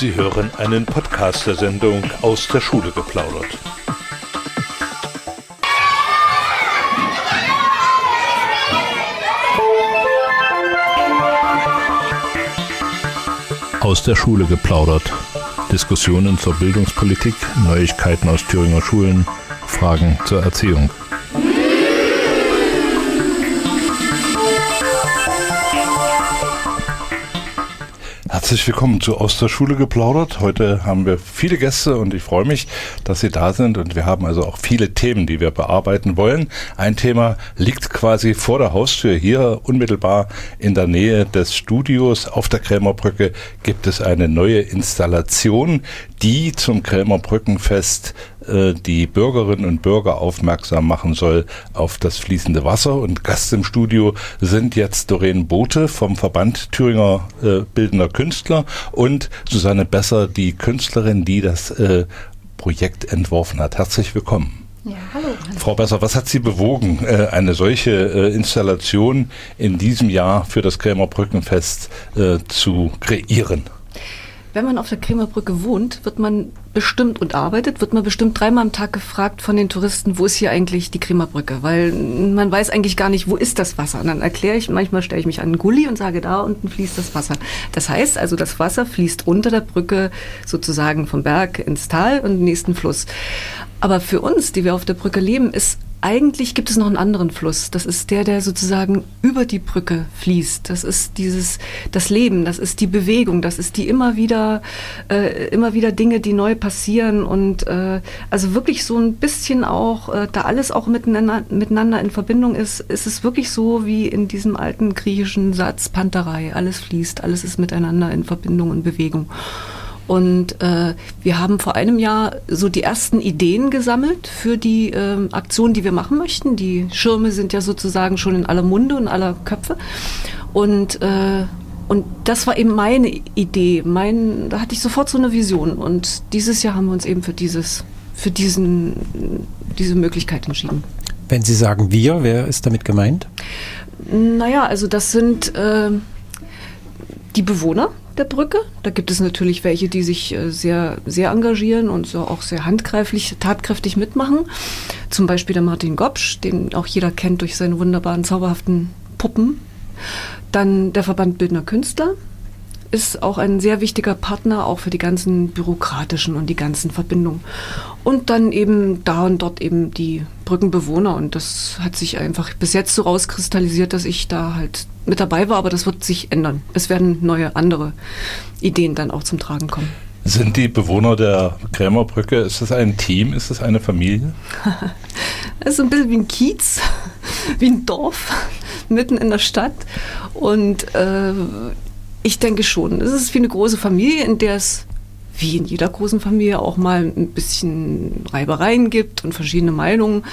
Sie hören einen Podcast der Sendung aus der Schule geplaudert. Aus der Schule geplaudert. Diskussionen zur Bildungspolitik, Neuigkeiten aus Thüringer Schulen, Fragen zur Erziehung. Herzlich willkommen zu Aus der Schule geplaudert. Heute haben wir viele Gäste und ich freue mich, dass Sie da sind und wir haben also auch viele Themen, die wir bearbeiten wollen. Ein Thema liegt quasi vor der Haustür hier unmittelbar in der Nähe des Studios. Auf der Krämerbrücke gibt es eine neue Installation, die zum Krämerbrückenfest äh, die Bürgerinnen und Bürger aufmerksam machen soll auf das fließende Wasser. Und Gast im Studio sind jetzt Doreen Bote vom Verband Thüringer äh, Bildender Künstler und Susanne Besser, die Künstlerin, die das äh, Projekt entworfen hat. Herzlich willkommen. Ja, hallo. Frau Besser, was hat Sie bewogen, äh, eine solche äh, Installation in diesem Jahr für das Krämer Brückenfest zu kreieren? Wenn man auf der Krämerbrücke wohnt, wird man bestimmt und arbeitet, wird man bestimmt dreimal am Tag gefragt von den Touristen, wo ist hier eigentlich die Krämerbrücke? Weil man weiß eigentlich gar nicht, wo ist das Wasser. Und dann erkläre ich, manchmal stelle ich mich an einen Gully und sage, da unten fließt das Wasser. Das heißt also, das Wasser fließt unter der Brücke sozusagen vom Berg ins Tal und den nächsten Fluss. Aber für uns, die wir auf der Brücke leben, ist eigentlich gibt es noch einen anderen Fluss. Das ist der, der sozusagen über die Brücke fließt. Das ist dieses, das Leben, das ist die Bewegung, das ist die immer wieder, äh, immer wieder Dinge, die neu passieren und äh, also wirklich so ein bisschen auch, äh, da alles auch miteinander, miteinander in Verbindung ist, ist es wirklich so wie in diesem alten griechischen Satz Panterei. Alles fließt, alles ist miteinander in Verbindung und Bewegung. Und äh, wir haben vor einem Jahr so die ersten Ideen gesammelt für die äh, Aktion, die wir machen möchten. Die Schirme sind ja sozusagen schon in aller Munde und aller Köpfe. Und äh, und das war eben meine Idee. Mein, da hatte ich sofort so eine Vision. Und dieses Jahr haben wir uns eben für dieses, für diesen, diese Möglichkeit entschieden. Wenn Sie sagen wir, wer ist damit gemeint? Naja, also das sind äh, die Bewohner der Brücke. Da gibt es natürlich welche, die sich äh, sehr, sehr engagieren und so auch sehr handgreiflich, tatkräftig mitmachen. Zum Beispiel der Martin Gopsch, den auch jeder kennt durch seine wunderbaren, zauberhaften Puppen. Dann der Verband Bildner Künstler, ist auch ein sehr wichtiger Partner, auch für die ganzen bürokratischen und die ganzen Verbindungen. Und dann eben da und dort eben die Brückenbewohner. Und das hat sich einfach bis jetzt so rauskristallisiert, dass ich da halt mit dabei war, aber das wird sich ändern. Es werden neue, andere Ideen dann auch zum Tragen kommen. Sind die Bewohner der Krämerbrücke, ist das ein Team, ist das eine Familie? Es ist ein bisschen wie ein Kiez, wie ein Dorf mitten in der Stadt. Und äh, ich denke schon. Es ist wie eine große Familie, in der es wie in jeder großen Familie auch mal ein bisschen Reibereien gibt und verschiedene Meinungen.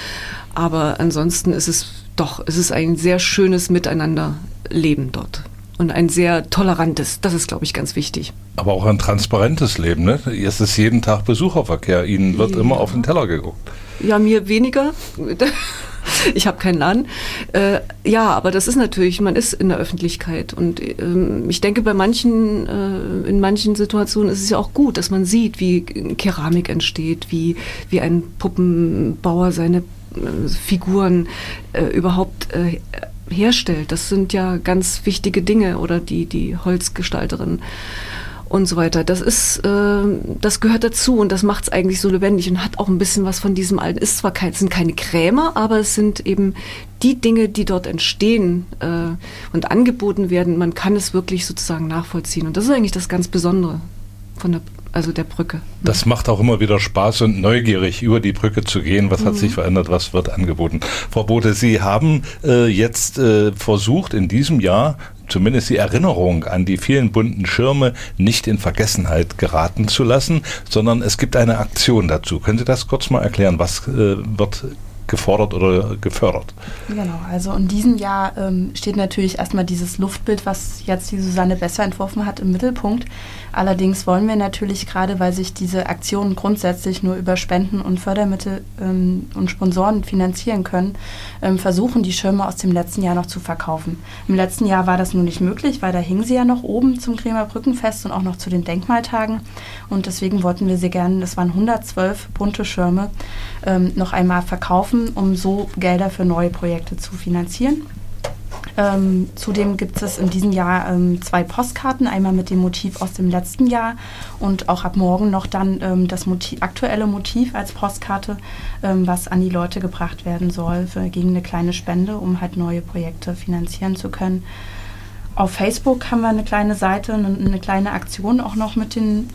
Aber ansonsten ist es doch, es ist ein sehr schönes Miteinanderleben dort. Und ein sehr tolerantes, das ist, glaube ich, ganz wichtig. Aber auch ein transparentes Leben, ne? Es ist jeden Tag Besucherverkehr. Ihnen wird ja. immer auf den Teller geguckt. Ja, mir weniger. Ich habe keinen Laden. Äh, ja, aber das ist natürlich, man ist in der Öffentlichkeit und ähm, ich denke, bei manchen, äh, in manchen Situationen ist es ja auch gut, dass man sieht, wie Keramik entsteht, wie, wie ein Puppenbauer seine äh, Figuren äh, überhaupt äh, herstellt. Das sind ja ganz wichtige Dinge oder die, die Holzgestalterin und so weiter. Das ist, äh, das gehört dazu und das macht es eigentlich so lebendig und hat auch ein bisschen was von diesem alten. Ist zwar kein, sind keine Krämer, aber es sind eben die Dinge, die dort entstehen äh, und angeboten werden. Man kann es wirklich sozusagen nachvollziehen und das ist eigentlich das ganz Besondere von der also der Brücke. Das macht auch immer wieder Spaß und neugierig, über die Brücke zu gehen. Was mhm. hat sich verändert? Was wird angeboten? Frau Bote, Sie haben äh, jetzt äh, versucht, in diesem Jahr zumindest die Erinnerung an die vielen bunten Schirme nicht in Vergessenheit geraten zu lassen, sondern es gibt eine Aktion dazu. Können Sie das kurz mal erklären? Was äh, wird gefordert oder gefördert? Genau, also in diesem Jahr ähm, steht natürlich erstmal dieses Luftbild, was jetzt die Susanne Besser entworfen hat, im Mittelpunkt. Allerdings wollen wir natürlich gerade, weil sich diese Aktionen grundsätzlich nur über Spenden und Fördermittel ähm, und Sponsoren finanzieren können, ähm, versuchen, die Schirme aus dem letzten Jahr noch zu verkaufen. Im letzten Jahr war das nur nicht möglich, weil da hingen sie ja noch oben zum Kremer Brückenfest und auch noch zu den Denkmaltagen. Und deswegen wollten wir sie gerne, das waren 112 bunte Schirme, ähm, noch einmal verkaufen, um so Gelder für neue Projekte zu finanzieren. Ähm, zudem gibt es in diesem Jahr ähm, zwei Postkarten, einmal mit dem Motiv aus dem letzten Jahr und auch ab morgen noch dann ähm, das Motiv, aktuelle Motiv als Postkarte, ähm, was an die Leute gebracht werden soll für, gegen eine kleine Spende, um halt neue Projekte finanzieren zu können. Auf Facebook haben wir eine kleine Seite, eine, eine kleine Aktion auch noch mit den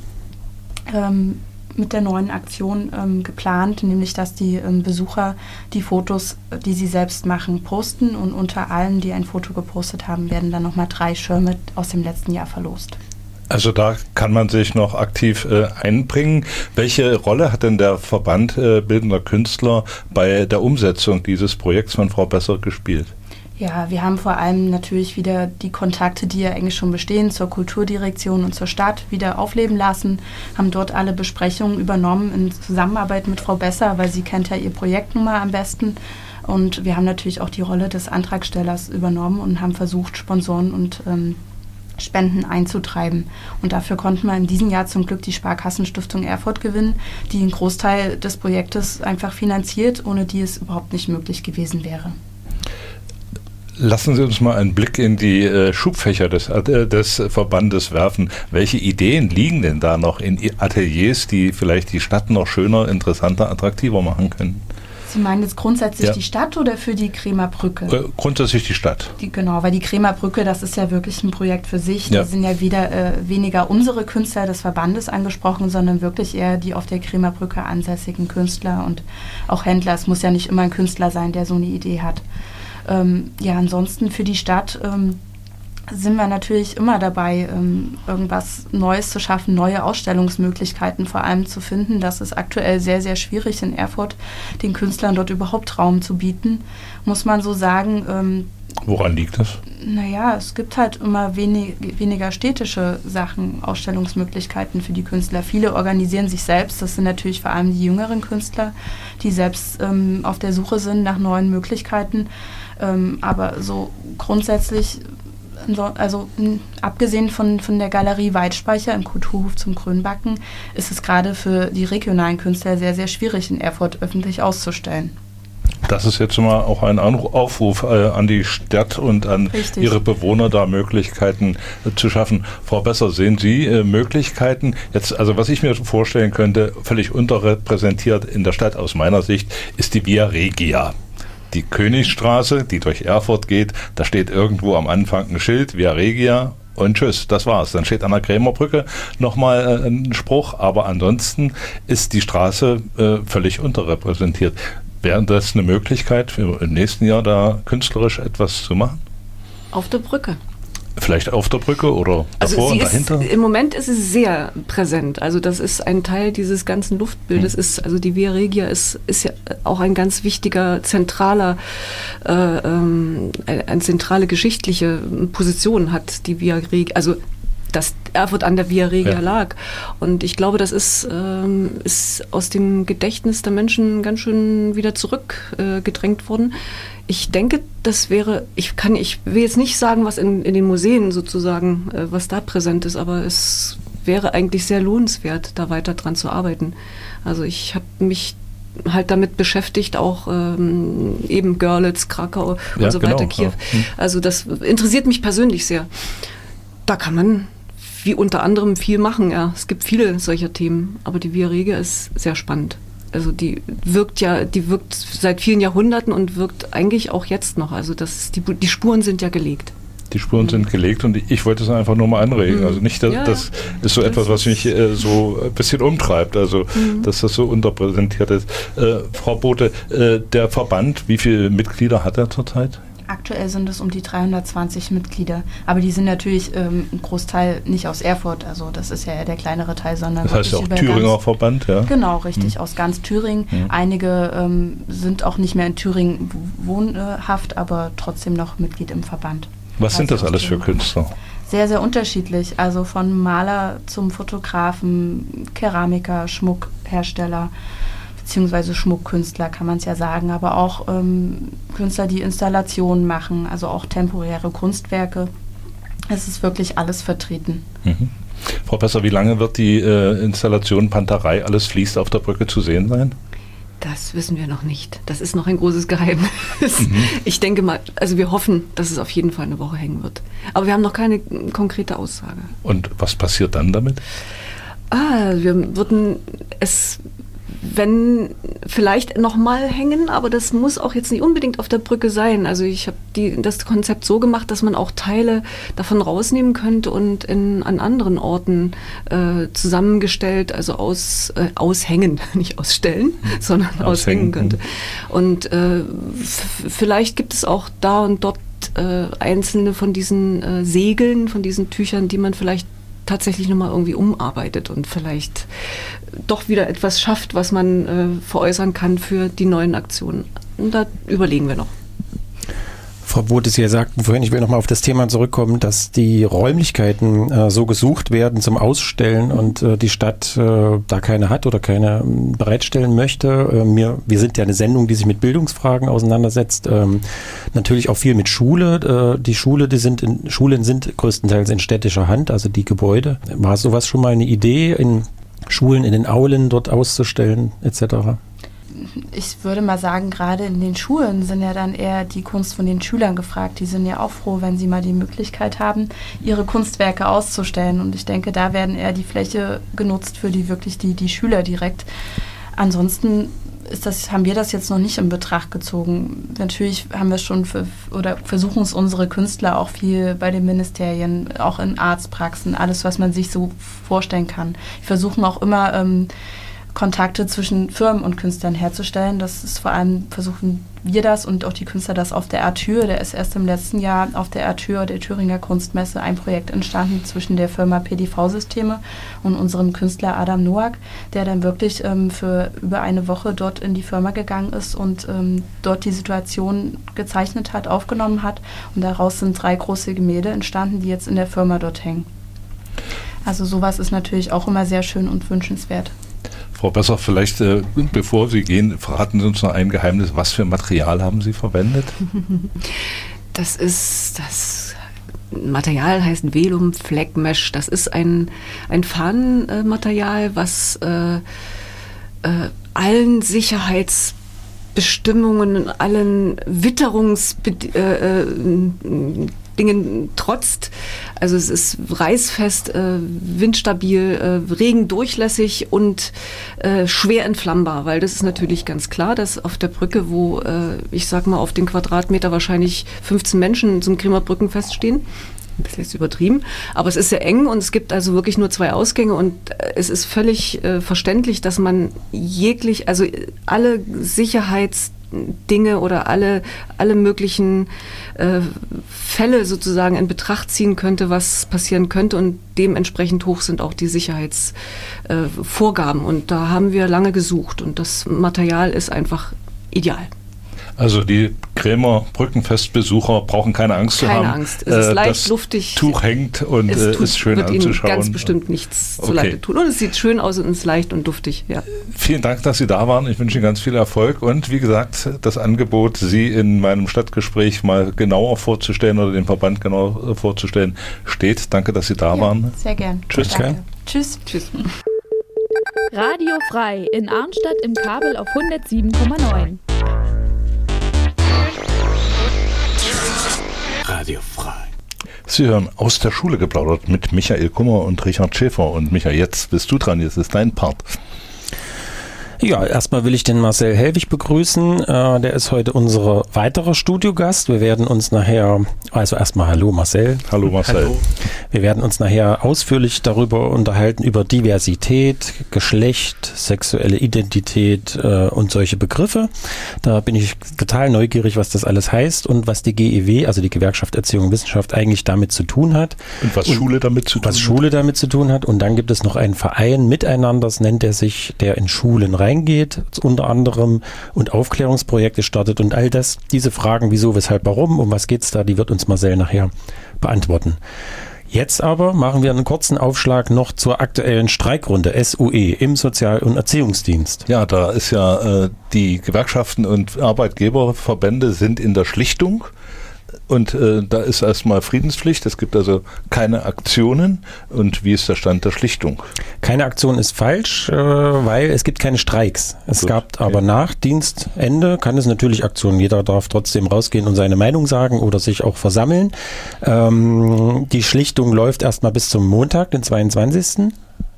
ähm, mit der neuen Aktion ähm, geplant, nämlich dass die ähm, Besucher die Fotos, die sie selbst machen, posten und unter allen, die ein Foto gepostet haben, werden dann nochmal drei Schirme aus dem letzten Jahr verlost. Also da kann man sich noch aktiv äh, einbringen. Welche Rolle hat denn der Verband äh, Bildender Künstler bei der Umsetzung dieses Projekts von Frau Besser gespielt? Ja, wir haben vor allem natürlich wieder die Kontakte, die ja eigentlich schon bestehen, zur Kulturdirektion und zur Stadt wieder aufleben lassen, haben dort alle Besprechungen übernommen in Zusammenarbeit mit Frau Besser, weil sie kennt ja ihr Projekt nun mal am besten. Und wir haben natürlich auch die Rolle des Antragstellers übernommen und haben versucht, Sponsoren und ähm, Spenden einzutreiben. Und dafür konnten wir in diesem Jahr zum Glück die Sparkassenstiftung Erfurt gewinnen, die einen Großteil des Projektes einfach finanziert, ohne die es überhaupt nicht möglich gewesen wäre. Lassen Sie uns mal einen Blick in die äh, Schubfächer des, äh, des Verbandes werfen. Welche Ideen liegen denn da noch in Ateliers, die vielleicht die Stadt noch schöner, interessanter, attraktiver machen können? Sie meinen jetzt grundsätzlich ja. die Stadt oder für die Kremer Brücke? Äh, grundsätzlich die Stadt. Die, genau, weil die Kremer Brücke, das ist ja wirklich ein Projekt für sich. Ja. Da sind ja wieder äh, weniger unsere Künstler des Verbandes angesprochen, sondern wirklich eher die auf der Kremer Brücke ansässigen Künstler und auch Händler. Es muss ja nicht immer ein Künstler sein, der so eine Idee hat. Ähm, ja, ansonsten für die Stadt ähm, sind wir natürlich immer dabei, ähm, irgendwas Neues zu schaffen, neue Ausstellungsmöglichkeiten vor allem zu finden. Das ist aktuell sehr, sehr schwierig in Erfurt, den Künstlern dort überhaupt Raum zu bieten, muss man so sagen. Ähm, Woran liegt das? Naja, es gibt halt immer wenig, weniger städtische Sachen, Ausstellungsmöglichkeiten für die Künstler. Viele organisieren sich selbst. Das sind natürlich vor allem die jüngeren Künstler, die selbst ähm, auf der Suche sind nach neuen Möglichkeiten. Ähm, aber so grundsätzlich, also abgesehen von, von der Galerie Weitspeicher im Kulturhof zum Grünbacken, ist es gerade für die regionalen Künstler sehr, sehr schwierig, in Erfurt öffentlich auszustellen. Das ist jetzt mal auch ein Aufruf äh, an die Stadt und an Richtig. ihre Bewohner, da Möglichkeiten äh, zu schaffen. Frau Besser, sehen Sie äh, Möglichkeiten? Jetzt, also was ich mir vorstellen könnte, völlig unterrepräsentiert in der Stadt aus meiner Sicht, ist die Via Regia die Königstraße, die durch Erfurt geht, da steht irgendwo am Anfang ein Schild, Via Regia, und tschüss, das war's. Dann steht an der Krämerbrücke nochmal äh, ein Spruch, aber ansonsten ist die Straße äh, völlig unterrepräsentiert. Wäre das eine Möglichkeit, für im nächsten Jahr da künstlerisch etwas zu machen? Auf der Brücke. Vielleicht auf der Brücke oder also davor und dahinter? Ist, Im Moment ist es sehr präsent. Also das ist ein Teil dieses ganzen Luftbildes. Hm. Ist, also die Via Regia ist, ist ja auch ein ganz wichtiger, zentraler, äh, ähm, eine zentrale geschichtliche Position hat die Via Regia. Also dass Erfurt an der Via Regia ja. lag. Und ich glaube, das ist, ähm, ist aus dem Gedächtnis der Menschen ganz schön wieder zurückgedrängt äh, worden. Ich denke, das wäre, ich kann, ich will jetzt nicht sagen, was in, in den Museen sozusagen, äh, was da präsent ist, aber es wäre eigentlich sehr lohnenswert, da weiter dran zu arbeiten. Also ich habe mich halt damit beschäftigt, auch ähm, eben Görlitz, Krakau und ja, so weiter, genau, Kiew. Ja. Hm. Also das interessiert mich persönlich sehr. Da kann man wie unter anderem viel machen, ja. Es gibt viele solcher Themen, aber die Via Regia ist sehr spannend also die wirkt ja, die wirkt seit vielen Jahrhunderten und wirkt eigentlich auch jetzt noch. Also das, die, die Spuren sind ja gelegt. Die Spuren sind gelegt und ich wollte es einfach nur mal anregen. Mhm. Also nicht, dass, ja, das ist so das etwas, was mich äh, so ein bisschen umtreibt, also mhm. dass das so unterpräsentiert ist. Äh, Frau Bote, äh, der Verband, wie viele Mitglieder hat er zurzeit? Aktuell sind es um die 320 Mitglieder. Aber die sind natürlich ähm, ein Großteil nicht aus Erfurt. Also das ist ja eher der kleinere Teil, sondern. Das heißt ja auch Thüringer Verband, ja? Genau, richtig, hm. aus ganz Thüringen. Hm. Einige ähm, sind auch nicht mehr in Thüringen wohnhaft, aber trotzdem noch Mitglied im Verband. Was sind das alles für Künstler? Sehr, sehr unterschiedlich. Also von Maler zum Fotografen, Keramiker, Schmuckhersteller beziehungsweise Schmuckkünstler kann man es ja sagen, aber auch ähm, Künstler, die Installationen machen, also auch temporäre Kunstwerke. Es ist wirklich alles vertreten. Mhm. Frau Besser, wie lange wird die äh, Installation Panterei Alles fließt auf der Brücke zu sehen sein? Das wissen wir noch nicht. Das ist noch ein großes Geheimnis. Mhm. Ich denke mal, also wir hoffen, dass es auf jeden Fall eine Woche hängen wird. Aber wir haben noch keine konkrete Aussage. Und was passiert dann damit? Ah, wir würden es wenn vielleicht nochmal hängen, aber das muss auch jetzt nicht unbedingt auf der Brücke sein. Also ich habe das Konzept so gemacht, dass man auch Teile davon rausnehmen könnte und in, an anderen Orten äh, zusammengestellt, also aus, äh, aushängen, nicht ausstellen, mhm. sondern aushängen, aushängen könnte. Und äh, vielleicht gibt es auch da und dort äh, einzelne von diesen äh, Segeln, von diesen Tüchern, die man vielleicht tatsächlich nochmal irgendwie umarbeitet und vielleicht doch wieder etwas schafft, was man äh, veräußern kann für die neuen Aktionen. Und da überlegen wir noch. Frau Bote, Sie sagten vorhin, ich will nochmal auf das Thema zurückkommen, dass die Räumlichkeiten äh, so gesucht werden zum Ausstellen und äh, die Stadt äh, da keine hat oder keine ähm, bereitstellen möchte. Äh, wir, wir sind ja eine Sendung, die sich mit Bildungsfragen auseinandersetzt. Ähm, natürlich auch viel mit Schule. Äh, die Schule, die sind in, Schulen sind größtenteils in städtischer Hand, also die Gebäude. War sowas schon mal eine Idee, in Schulen in den Aulen dort auszustellen, etc.? Ich würde mal sagen, gerade in den Schulen sind ja dann eher die Kunst von den Schülern gefragt. Die sind ja auch froh, wenn sie mal die Möglichkeit haben, ihre Kunstwerke auszustellen. Und ich denke, da werden eher die Fläche genutzt für die wirklich die, die Schüler direkt. Ansonsten ist das, haben wir das jetzt noch nicht in Betracht gezogen. Natürlich haben wir schon für, oder versuchen es unsere Künstler auch viel bei den Ministerien, auch in Arztpraxen, alles, was man sich so vorstellen kann. Wir versuchen auch immer ähm, Kontakte zwischen Firmen und Künstlern herzustellen. Das ist vor allem, versuchen wir das und auch die Künstler das auf der Artür. Der ist erst im letzten Jahr auf der Artür der Thüringer Kunstmesse ein Projekt entstanden zwischen der Firma PDV-Systeme und unserem Künstler Adam Noack, der dann wirklich ähm, für über eine Woche dort in die Firma gegangen ist und ähm, dort die Situation gezeichnet hat, aufgenommen hat. Und daraus sind drei große Gemälde entstanden, die jetzt in der Firma dort hängen. Also sowas ist natürlich auch immer sehr schön und wünschenswert. Frau Besser, vielleicht äh, bevor Sie gehen, verraten Sie uns noch ein Geheimnis. Was für Material haben Sie verwendet? Das ist das Material heißt Velum Flag Mesh. Das ist ein, ein Fahnenmaterial, was äh, äh, allen Sicherheitsbestimmungen, allen Witterungsbedingungen äh, äh, Dingen trotzt. Also es ist reißfest, äh, windstabil, äh, regendurchlässig und äh, schwer entflammbar, weil das ist natürlich ganz klar, dass auf der Brücke, wo äh, ich sag mal auf den Quadratmeter wahrscheinlich 15 Menschen zum Bremer Brückenfest stehen, ein bisschen ist übertrieben, aber es ist sehr eng und es gibt also wirklich nur zwei Ausgänge und äh, es ist völlig äh, verständlich, dass man jeglich, also alle Sicherheits Dinge oder alle, alle möglichen äh, Fälle sozusagen in Betracht ziehen könnte, was passieren könnte. Und dementsprechend hoch sind auch die Sicherheitsvorgaben. Äh, und da haben wir lange gesucht. Und das Material ist einfach ideal. Also die Krämer Brückenfestbesucher brauchen keine Angst keine zu haben. Keine Angst. Es ist äh, leicht luftig. Tuch hängt und es äh, tut, ist schön wird anzuschauen. Ihnen ganz bestimmt nichts okay. zu leide tun. Und es sieht schön aus und ist leicht und duftig. Ja. Vielen Dank, dass Sie da waren. Ich wünsche Ihnen ganz viel Erfolg und wie gesagt, das Angebot, Sie in meinem Stadtgespräch mal genauer vorzustellen oder den Verband genauer vorzustellen, steht. Danke, dass Sie da ja, waren. Sehr gern. Tschüss. Danke. Tschüss. Tschüss. Radio frei in Arnstadt im Kabel auf 107,9. Radio frei. Sie hören aus der Schule geplaudert mit Michael Kummer und Richard Schäfer. Und Michael, jetzt bist du dran, jetzt ist dein Part. Ja, erstmal will ich den Marcel Helwig begrüßen. Äh, der ist heute unser weiterer Studiogast. Wir werden uns nachher, also erstmal Hallo Marcel. Hallo Marcel. Hallo. Wir werden uns nachher ausführlich darüber unterhalten, über Diversität, Geschlecht, sexuelle Identität äh, und solche Begriffe. Da bin ich total neugierig, was das alles heißt und was die GEW, also die Gewerkschaft Erziehung und Wissenschaft, eigentlich damit zu tun hat. Und was und Schule damit zu tun was hat. Was Schule damit zu tun hat. Und dann gibt es noch einen Verein miteinander, das nennt er sich, der in Schulen rein reingeht, unter anderem und Aufklärungsprojekte startet und all das, diese Fragen, wieso, weshalb, warum, um was geht's da, die wird uns Marcel nachher beantworten. Jetzt aber machen wir einen kurzen Aufschlag noch zur aktuellen Streikrunde SUE im Sozial- und Erziehungsdienst. Ja, da ist ja äh, die Gewerkschaften und Arbeitgeberverbände sind in der Schlichtung. Und äh, da ist erstmal Friedenspflicht. Es gibt also keine Aktionen. Und wie ist der Stand der Schlichtung? Keine Aktion ist falsch, äh, weil es gibt keine Streiks. Es Gut, gab aber okay. nach Dienstende kann es natürlich Aktionen. Jeder darf trotzdem rausgehen und seine Meinung sagen oder sich auch versammeln. Ähm, die Schlichtung läuft erstmal bis zum Montag, den 22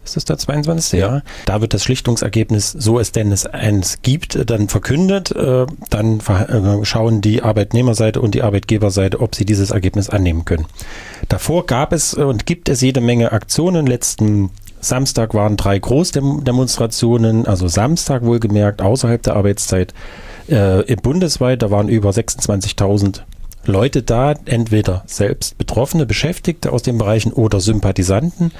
ist das der 22. Ja. Da wird das Schlichtungsergebnis, so es denn es eins gibt, dann verkündet. Äh, dann äh, schauen die Arbeitnehmerseite und die Arbeitgeberseite, ob sie dieses Ergebnis annehmen können. Davor gab es und gibt es jede Menge Aktionen. Letzten Samstag waren drei Großdemonstrationen, also Samstag wohlgemerkt, außerhalb der Arbeitszeit, äh, bundesweit. Da waren über 26.000 Leute da, entweder selbst Betroffene, Beschäftigte aus den Bereichen oder Sympathisanten.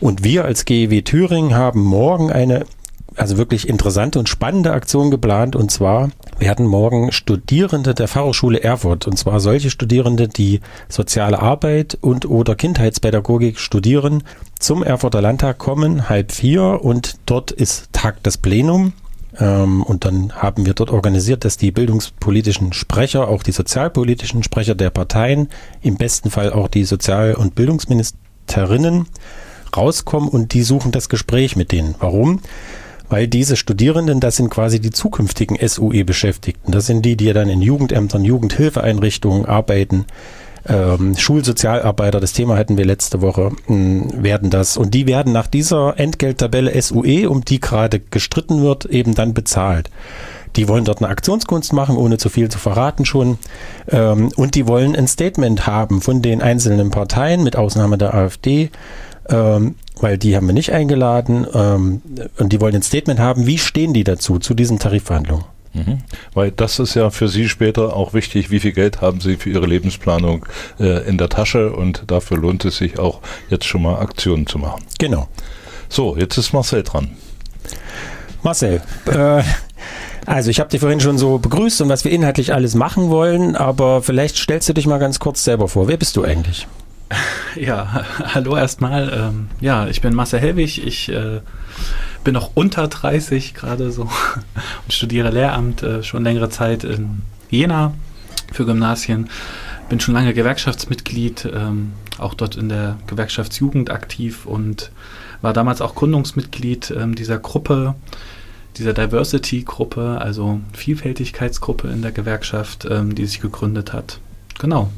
Und wir als GEW Thüringen haben morgen eine also wirklich interessante und spannende Aktion geplant. Und zwar werden morgen Studierende der Fachhochschule Erfurt, und zwar solche Studierende, die soziale Arbeit und oder Kindheitspädagogik studieren, zum Erfurter Landtag kommen, halb vier. Und dort ist Tag des Plenum. Ähm, und dann haben wir dort organisiert, dass die bildungspolitischen Sprecher, auch die sozialpolitischen Sprecher der Parteien, im besten Fall auch die Sozial- und Bildungsministerinnen rauskommen und die suchen das Gespräch mit denen. Warum? Weil diese Studierenden, das sind quasi die zukünftigen SUE-Beschäftigten. Das sind die, die ja dann in Jugendämtern, Jugendhilfeeinrichtungen arbeiten, ähm, Schulsozialarbeiter, das Thema hatten wir letzte Woche, mh, hm, werden das. Und die werden nach dieser Entgelttabelle SUE, um die gerade gestritten wird, eben dann bezahlt. Die wollen dort eine Aktionskunst machen, ohne zu viel zu verraten schon. Ähm, und die wollen ein Statement haben von den einzelnen Parteien, mit Ausnahme der AfD, ähm, weil die haben wir nicht eingeladen. Ähm, und die wollen ein Statement haben, wie stehen die dazu, zu diesen Tarifverhandlungen. Mhm. Weil das ist ja für Sie später auch wichtig, wie viel Geld haben Sie für Ihre Lebensplanung äh, in der Tasche und dafür lohnt es sich auch jetzt schon mal Aktionen zu machen. Genau. So, jetzt ist Marcel dran. Marcel, äh, also ich habe dich vorhin schon so begrüßt und was wir inhaltlich alles machen wollen, aber vielleicht stellst du dich mal ganz kurz selber vor. Wer bist du eigentlich? Ja, hallo erstmal. Ähm, ja, ich bin Marcel Helwig. Ich äh, bin noch unter 30 gerade so und studiere Lehramt äh, schon längere Zeit in Jena für Gymnasien. Bin schon lange Gewerkschaftsmitglied, ähm, auch dort in der Gewerkschaftsjugend aktiv und war damals auch Gründungsmitglied ähm, dieser Gruppe, dieser Diversity-Gruppe, also Vielfältigkeitsgruppe in der Gewerkschaft, ähm, die sich gegründet hat. Genau.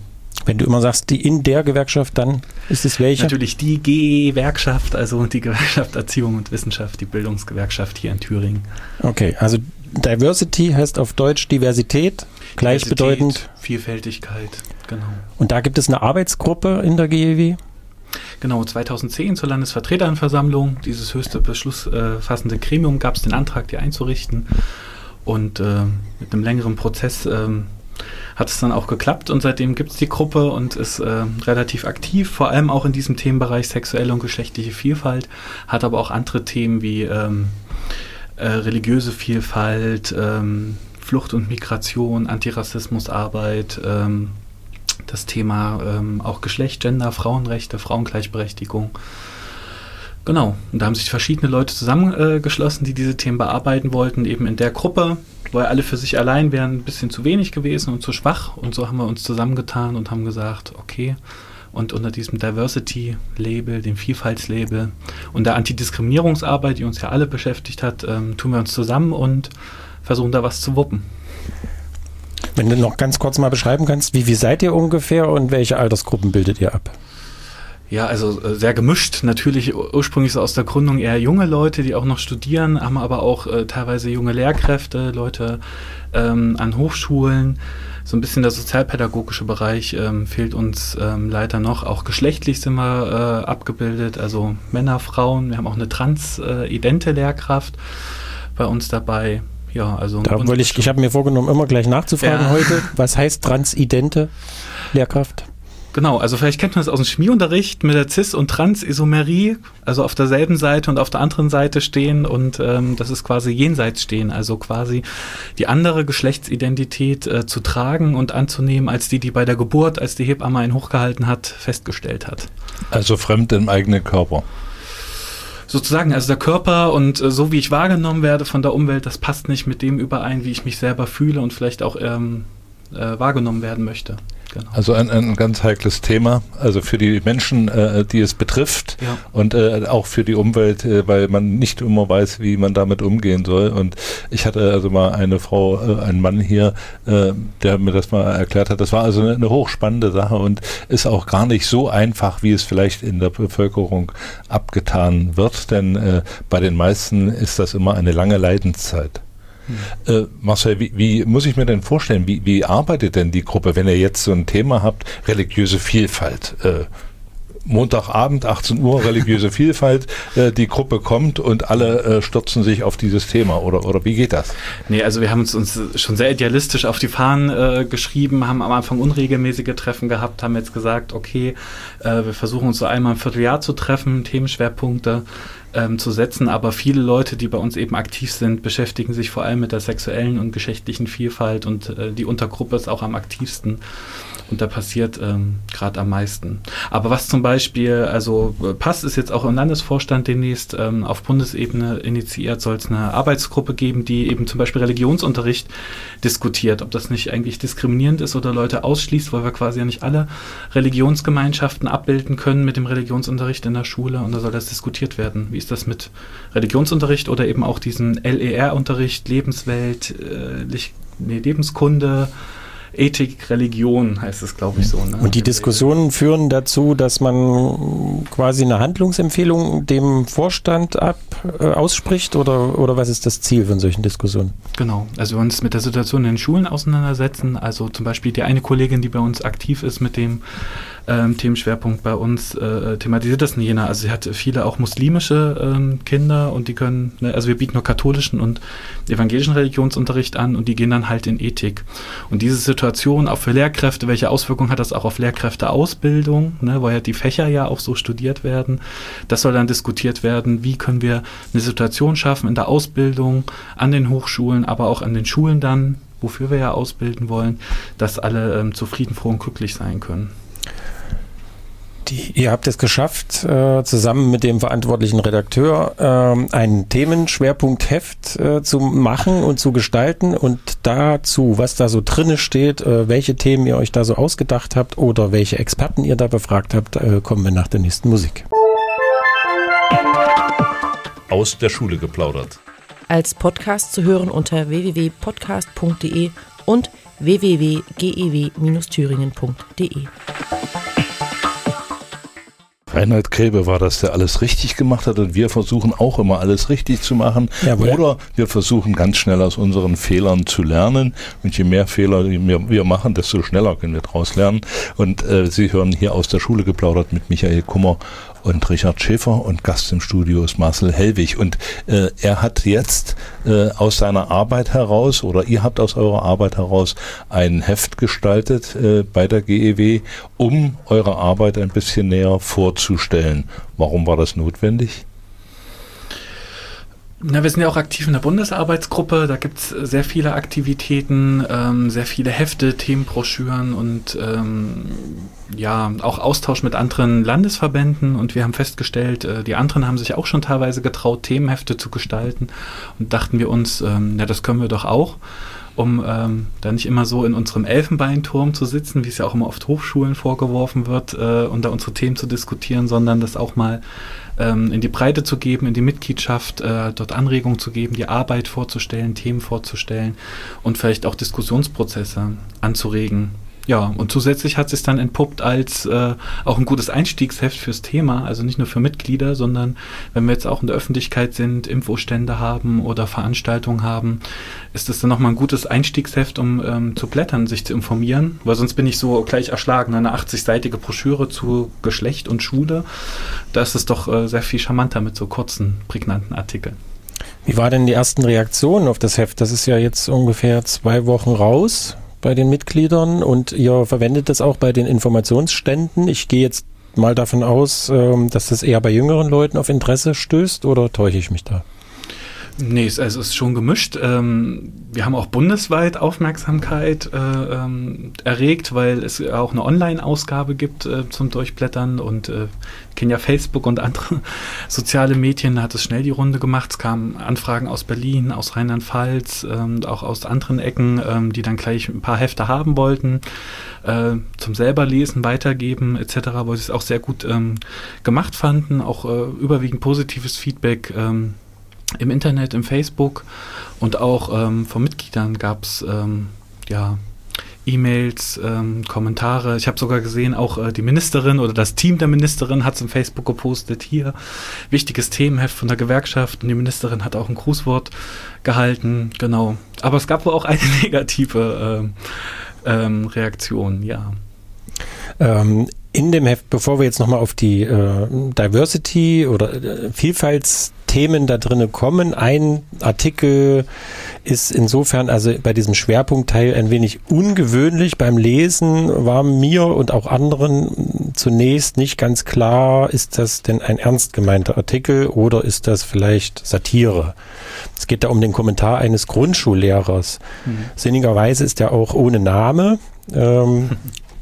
Wenn du immer sagst, die in der Gewerkschaft, dann ist es welche? Natürlich die Gewerkschaft, also die Gewerkschaft Erziehung und Wissenschaft, die Bildungsgewerkschaft hier in Thüringen. Okay, also Diversity heißt auf Deutsch Diversität, gleichbedeutend. Vielfältigkeit, genau. Und da gibt es eine Arbeitsgruppe in der GEW? Genau, 2010 zur Landesvertreterenversammlung, dieses höchste beschlussfassende Gremium, gab es den Antrag, die einzurichten. Und äh, mit einem längeren Prozess ähm, hat es dann auch geklappt und seitdem gibt es die Gruppe und ist äh, relativ aktiv, vor allem auch in diesem Themenbereich sexuelle und geschlechtliche Vielfalt, hat aber auch andere Themen wie ähm, äh, religiöse Vielfalt, ähm, Flucht und Migration, Antirassismusarbeit, ähm, das Thema ähm, auch Geschlecht, Gender, Frauenrechte, Frauengleichberechtigung. Genau, und da haben sich verschiedene Leute zusammengeschlossen, die diese Themen bearbeiten wollten, eben in der Gruppe weil alle für sich allein wären ein bisschen zu wenig gewesen und zu schwach. Und so haben wir uns zusammengetan und haben gesagt, okay, und unter diesem Diversity-Label, dem Vielfaltslabel und der Antidiskriminierungsarbeit, die uns ja alle beschäftigt hat, ähm, tun wir uns zusammen und versuchen da was zu wuppen. Wenn du noch ganz kurz mal beschreiben kannst, wie, wie seid ihr ungefähr und welche Altersgruppen bildet ihr ab? Ja, also äh, sehr gemischt. Natürlich ursprünglich so aus der Gründung eher junge Leute, die auch noch studieren, haben aber auch äh, teilweise junge Lehrkräfte, Leute ähm, an Hochschulen. So ein bisschen der sozialpädagogische Bereich ähm, fehlt uns ähm, leider noch. Auch geschlechtlich sind wir äh, abgebildet, also Männer, Frauen. Wir haben auch eine transidente äh, Lehrkraft bei uns dabei. Ja, also da wollte ich, ich habe mir vorgenommen, immer gleich nachzufragen ja. heute. Was heißt transidente Lehrkraft? Genau, also vielleicht kennt man das aus dem Chemieunterricht mit der Cis- und Trans-Isomerie, also auf derselben Seite und auf der anderen Seite stehen und ähm, das ist quasi jenseits stehen, also quasi die andere Geschlechtsidentität äh, zu tragen und anzunehmen, als die, die bei der Geburt, als die Hebamme einen hochgehalten hat, festgestellt hat. Also fremd im eigenen Körper sozusagen, also der Körper und äh, so wie ich wahrgenommen werde von der Umwelt, das passt nicht mit dem überein, wie ich mich selber fühle und vielleicht auch ähm, äh, wahrgenommen werden möchte. Genau. Also ein, ein ganz heikles Thema, also für die Menschen, äh, die es betrifft ja. und äh, auch für die Umwelt, äh, weil man nicht immer weiß, wie man damit umgehen soll. Und ich hatte also mal eine Frau, äh, einen Mann hier, äh, der mir das mal erklärt hat. Das war also eine, eine, hochspannende Sache und ist auch gar nicht so einfach, wie es vielleicht in der Bevölkerung abgetan wird, denn äh, bei den meisten ist das immer eine lange Leidenszeit. Äh, Marcel, wie, wie, muss ich mir denn vorstellen, wie, wie, arbeitet denn die Gruppe, wenn ihr jetzt so ein Thema habt, religiöse Vielfalt? Äh, Montagabend, 18 Uhr, religiöse Vielfalt, äh, die Gruppe kommt und alle äh, stürzen sich auf dieses Thema oder, oder wie geht das? Nee, also wir haben uns, uns schon sehr idealistisch auf die Fahnen äh, geschrieben, haben am Anfang unregelmäßige Treffen gehabt, haben jetzt gesagt, okay, äh, wir versuchen uns so einmal im Vierteljahr zu treffen, Themenschwerpunkte ähm, zu setzen, aber viele Leute, die bei uns eben aktiv sind, beschäftigen sich vor allem mit der sexuellen und geschlechtlichen Vielfalt und äh, die Untergruppe ist auch am aktivsten. Und da passiert ähm, gerade am meisten. Aber was zum Beispiel, also Pass ist jetzt auch im Landesvorstand demnächst ähm, auf Bundesebene initiiert, soll es eine Arbeitsgruppe geben, die eben zum Beispiel Religionsunterricht diskutiert, ob das nicht eigentlich diskriminierend ist oder Leute ausschließt, weil wir quasi ja nicht alle Religionsgemeinschaften abbilden können mit dem Religionsunterricht in der Schule und da soll das diskutiert werden. Wie ist das mit Religionsunterricht oder eben auch diesen LER-Unterricht, Lebenswelt, äh, nee, Lebenskunde, Ethik, Religion heißt es, glaube ich, so. Ne? Und die Diskussionen führen dazu, dass man quasi eine Handlungsempfehlung dem Vorstand ab äh, ausspricht oder, oder was ist das Ziel von solchen Diskussionen? Genau, also wir uns mit der Situation in den Schulen auseinandersetzen. Also zum Beispiel die eine Kollegin, die bei uns aktiv ist mit dem ähm, Themenschwerpunkt bei uns äh, thematisiert das in Jena. Also sie hat viele auch muslimische ähm, Kinder und die können, ne, also wir bieten nur katholischen und evangelischen Religionsunterricht an und die gehen dann halt in Ethik. Und diese Situation auch für Lehrkräfte, welche Auswirkungen hat das auch auf Lehrkräfteausbildung, ne, weil ja die Fächer ja auch so studiert werden. Das soll dann diskutiert werden, wie können wir eine Situation schaffen in der Ausbildung, an den Hochschulen, aber auch an den Schulen dann, wofür wir ja ausbilden wollen, dass alle ähm, zufrieden, froh und glücklich sein können. Die, ihr habt es geschafft, äh, zusammen mit dem verantwortlichen Redakteur äh, ein Themenschwerpunktheft äh, zu machen und zu gestalten und dazu, was da so drinne steht, äh, welche Themen ihr euch da so ausgedacht habt oder welche Experten ihr da befragt habt, äh, kommen wir nach der nächsten Musik. Aus der Schule geplaudert. Als Podcast zu hören unter www.podcast.de und www.gew-thüringen.de. Reinhard Kräbe war das, der alles richtig gemacht hat und wir versuchen auch immer alles richtig zu machen. Jawohl. Oder wir versuchen ganz schnell aus unseren Fehlern zu lernen. Und je mehr Fehler wir machen, desto schneller können wir daraus lernen. Und äh, Sie hören hier aus der Schule geplaudert mit Michael Kummer und Richard Schäfer und Gast im Studio ist Marcel Hellwig. Und äh, er hat jetzt äh, aus seiner Arbeit heraus oder ihr habt aus eurer Arbeit heraus ein Heft gestaltet äh, bei der GEW, um eure Arbeit ein bisschen näher vorzustellen. Warum war das notwendig? Na, wir sind ja auch aktiv in der Bundesarbeitsgruppe. Da gibt es sehr viele Aktivitäten, ähm, sehr viele Hefte, Themenbroschüren und ähm, ja, auch Austausch mit anderen Landesverbänden. Und wir haben festgestellt, äh, die anderen haben sich auch schon teilweise getraut, Themenhefte zu gestalten. Und dachten wir uns, ähm, ja, das können wir doch auch um ähm, da nicht immer so in unserem Elfenbeinturm zu sitzen, wie es ja auch immer oft Hochschulen vorgeworfen wird, äh, und da unsere Themen zu diskutieren, sondern das auch mal ähm, in die Breite zu geben, in die Mitgliedschaft, äh, dort Anregungen zu geben, die Arbeit vorzustellen, Themen vorzustellen und vielleicht auch Diskussionsprozesse anzuregen. Ja, und zusätzlich hat sich dann entpuppt als äh, auch ein gutes Einstiegsheft fürs Thema, also nicht nur für Mitglieder, sondern wenn wir jetzt auch in der Öffentlichkeit sind, Infostände haben oder Veranstaltungen haben, ist das dann nochmal ein gutes Einstiegsheft, um ähm, zu blättern, sich zu informieren, weil sonst bin ich so gleich erschlagen, eine 80-seitige Broschüre zu Geschlecht und Schule, da ist es doch äh, sehr viel charmanter mit so kurzen, prägnanten Artikeln. Wie war denn die ersten Reaktionen auf das Heft? Das ist ja jetzt ungefähr zwei Wochen raus bei den Mitgliedern und ihr verwendet das auch bei den Informationsständen. Ich gehe jetzt mal davon aus, ähm, dass das eher bei jüngeren Leuten auf Interesse stößt oder täusche ich mich da? Nee, es, also es ist schon gemischt. Ähm, wir haben auch bundesweit Aufmerksamkeit äh, ähm, erregt, weil es auch eine Online-Ausgabe gibt äh, zum Durchblättern und äh, kennen ja Facebook und andere soziale Medien, hat es schnell die Runde gemacht. Es kamen Anfragen aus Berlin, aus Rheinland-Pfalz, ähm, auch aus anderen Ecken, ähm, die dann gleich ein paar Hefte haben wollten, äh, zum selber lesen, weitergeben etc., weil sie es auch sehr gut ähm, gemacht fanden, auch äh, überwiegend positives Feedback ähm, im Internet, im Facebook und auch ähm, von Mitgliedern gab es ähm, ja, E-Mails, ähm, Kommentare. Ich habe sogar gesehen, auch äh, die Ministerin oder das Team der Ministerin hat es im Facebook gepostet. Hier, wichtiges Themenheft von der Gewerkschaft. Und die Ministerin hat auch ein Grußwort gehalten. Genau. Aber es gab wohl auch eine negative ähm, ähm, Reaktion, ja. Ähm, in dem Heft, bevor wir jetzt nochmal auf die äh, Diversity oder äh, Vielfaltsthemen da drinnen kommen, ein Artikel ist insofern, also bei diesem Schwerpunktteil ein wenig ungewöhnlich. Beim Lesen war mir und auch anderen zunächst nicht ganz klar, ist das denn ein ernst gemeinter Artikel oder ist das vielleicht Satire? Es geht da um den Kommentar eines Grundschullehrers. Mhm. Sinnigerweise ist er auch ohne Name. Ähm,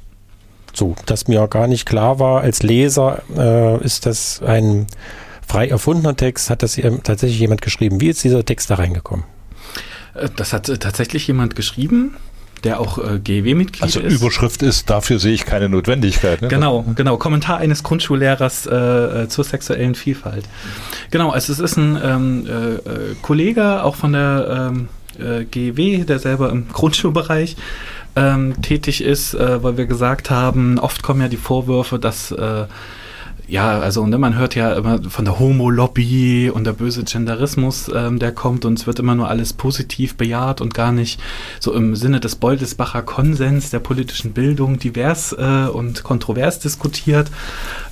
so, dass mir gar nicht klar war, als Leser äh, ist das ein frei erfundener Text, hat das tatsächlich jemand geschrieben. Wie ist dieser Text da reingekommen? Äh, das hat äh, tatsächlich jemand geschrieben, der auch äh, GEW-Mitglied also ist. Also Überschrift ist, dafür sehe ich keine Notwendigkeit. Ne? Genau, genau. Kommentar eines Grundschullehrers äh, zur sexuellen Vielfalt. Genau, also es ist ein ähm, äh, Kollege, auch von der ähm, GEW, der selber im Grundschulbereich ähm, tätig ist, äh, weil wir gesagt haben, oft kommen ja die Vorwürfe, dass äh, ja, also ne, man hört ja immer von der Homo-Lobby und der böse Genderismus, ähm, der kommt und es wird immer nur alles positiv bejaht und gar nicht so im Sinne des Beutelsbacher Konsens der politischen Bildung divers äh, und kontrovers diskutiert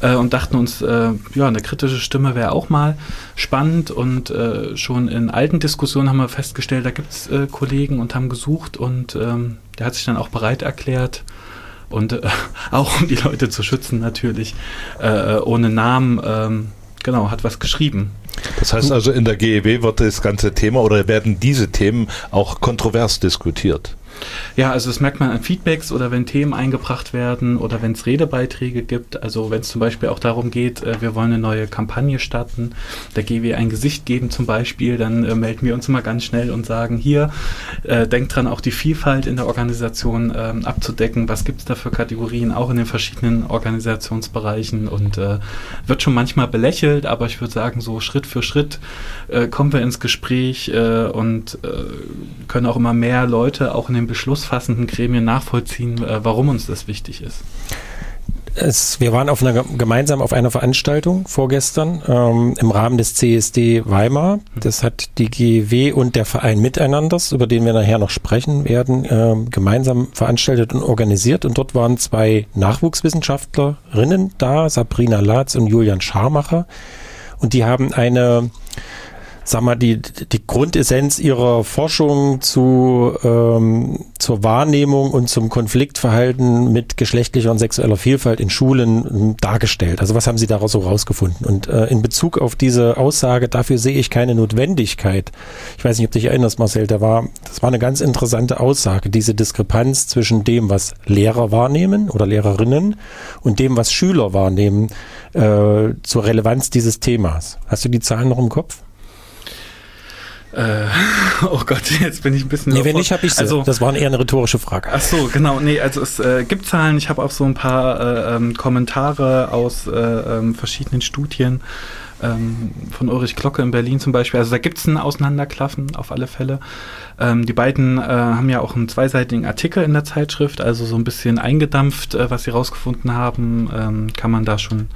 äh, und dachten uns, äh, ja, eine kritische Stimme wäre auch mal spannend. Und äh, schon in alten Diskussionen haben wir festgestellt, da gibt es äh, Kollegen und haben gesucht und ähm, der hat sich dann auch bereit erklärt, und äh, auch um die Leute zu schützen natürlich, äh, ohne Namen, ähm, genau, hat was geschrieben. Das heißt also, in der GEW wird das ganze Thema oder werden diese Themen auch kontrovers diskutiert? Ja, also das merkt man an Feedbacks oder wenn Themen eingebracht werden oder wenn es Redebeiträge gibt. Also wenn es zum Beispiel auch darum geht, äh, wir wollen eine neue Kampagne starten, der GW ein Gesicht geben zum Beispiel, dann äh, melden wir uns immer ganz schnell und sagen, hier, äh, denkt dran, auch die Vielfalt in der Organisation ähm, abzudecken. Was gibt es da für Kategorien, auch in den verschiedenen Organisationsbereichen und wird schon manchmal belächelt, aber ich würde sagen, so Schritt für Schritt kommen wir ins Gespräch und können auch immer mehr Leute auch in den beschlussfassenden Gremien nachvollziehen, äh, warum uns das wichtig ist. Es, wir waren auf einer, gemeinsam auf einer Veranstaltung vorgestern ähm, im Rahmen des CSD Weimar. Das hat die GW und der Verein Miteinander, über den wir nachher noch sprechen werden, äh, gemeinsam veranstaltet und organisiert. Und dort waren zwei Nachwuchswissenschaftlerinnen da, Sabrina Latz und Julian Scharmacher. Und die haben eine sag mal, die, die Grundessenz ihrer Forschung zu, ähm, zur Wahrnehmung und zum Konfliktverhalten mit geschlechtlicher und sexueller Vielfalt in Schulen ähm, dargestellt. Also was haben Sie daraus so rausgefunden? Und äh, in Bezug auf diese Aussage, dafür sehe ich keine Notwendigkeit. Ich weiß nicht, ob du dich erinnerst, Marcel, da war, das war eine ganz interessante Aussage, diese Diskrepanz zwischen dem, was Lehrer wahrnehmen oder Lehrerinnen und dem, was Schüler wahrnehmen, äh, zur Relevanz dieses Themas. Hast du die Zahlen noch im Kopf? Äh, oh Gott, jetzt bin ich ein bisschen. Nee, wenn nicht, habe ich also, Das war eher eine rhetorische Frage. Ach so, genau. Nee, also es äh, gibt Zahlen. Ich habe auch so ein paar äh, ähm, Kommentare aus äh, ähm, verschiedenen Studien ähm, von Ulrich Glocke in Berlin zum Beispiel. Also da gibt es ein Auseinanderklaffen auf alle Fälle. Ähm, die beiden äh, haben ja auch einen zweiseitigen Artikel in der Zeitschrift, also so ein bisschen eingedampft, äh, was sie rausgefunden haben, ähm, kann man da schon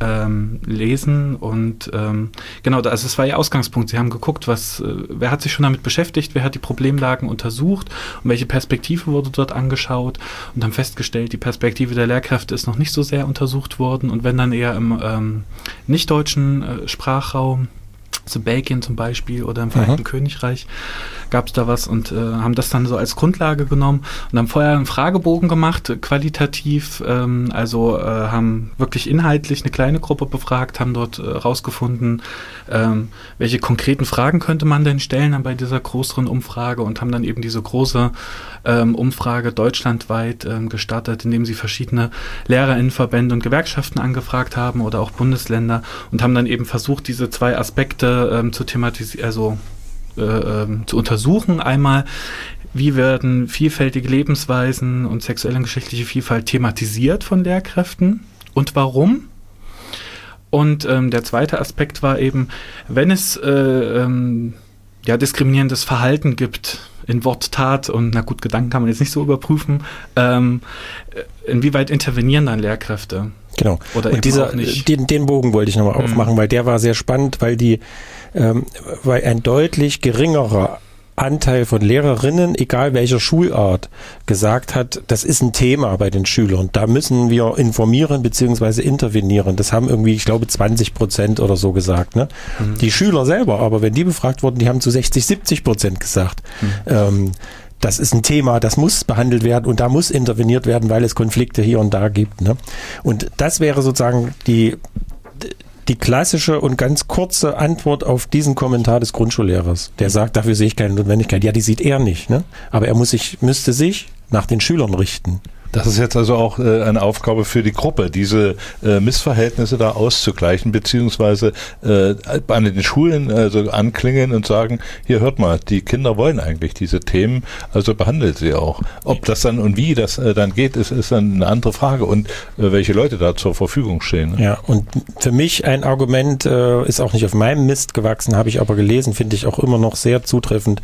ähm, lesen und ähm, genau, also es war ihr Ausgangspunkt. Sie haben geguckt, was, äh, wer hat sich schon damit beschäftigt, wer hat die Problemlagen untersucht und welche Perspektive wurde dort angeschaut und haben festgestellt, die Perspektive der Lehrkräfte ist noch nicht so sehr untersucht worden und wenn dann eher im ähm, nicht-deutschen äh, Sprachraum also Belgien zum Beispiel oder im Vereinigten mhm. Königreich gab es da was und äh, haben das dann so als Grundlage genommen und haben vorher einen Fragebogen gemacht, qualitativ, ähm, also äh, haben wirklich inhaltlich eine kleine Gruppe befragt, haben dort äh, ähm, welche konkreten Fragen könnte man denn stellen dann bei dieser größeren Umfrage und haben dann eben diese große ähm, Umfrage deutschlandweit ähm, gestartet, indem sie verschiedene Lehrerinnenverbände und Gewerkschaften angefragt haben oder auch Bundesländer und haben dann eben versucht, diese zwei Aspekte ähm, zu thematisieren, also äh, ähm, zu untersuchen. Einmal, wie werden vielfältige Lebensweisen und sexuelle und geschlechtliche Vielfalt thematisiert von Lehrkräften und warum? Und ähm, der zweite Aspekt war eben, wenn es äh, ähm, ja, diskriminierendes Verhalten gibt, in Wort, Tat und na gut, Gedanken kann man jetzt nicht so überprüfen. Ähm, äh, inwieweit intervenieren dann Lehrkräfte? Genau. Oder und dieser, Den, den Bogen wollte ich nochmal mhm. aufmachen, weil der war sehr spannend, weil die, ähm, weil ein deutlich geringerer Anteil von Lehrerinnen, egal welcher Schulart, gesagt hat, das ist ein Thema bei den Schülern. Da müssen wir informieren bzw. intervenieren. Das haben irgendwie, ich glaube, 20 Prozent oder so gesagt. Ne? Mhm. Die Schüler selber, aber wenn die befragt wurden, die haben zu 60, 70 Prozent gesagt. Mhm. Ähm, das ist ein Thema, das muss behandelt werden und da muss interveniert werden, weil es Konflikte hier und da gibt. Ne? Und das wäre sozusagen die, die klassische und ganz kurze Antwort auf diesen Kommentar des Grundschullehrers. Der sagt, dafür sehe ich keine Notwendigkeit. Ja, die sieht er nicht. Ne? Aber er muss sich, müsste sich nach den Schülern richten. Das ist jetzt also auch äh, eine Aufgabe für die Gruppe, diese äh, Missverhältnisse da auszugleichen, beziehungsweise äh, an den Schulen also anklingen und sagen, hier hört mal, die Kinder wollen eigentlich diese Themen, also behandelt sie auch. Ob das dann und wie das äh, dann geht, ist, ist dann eine andere Frage und äh, welche Leute da zur Verfügung stehen. Ne? Ja, und für mich ein Argument äh, ist auch nicht auf meinem Mist gewachsen, habe ich aber gelesen, finde ich auch immer noch sehr zutreffend.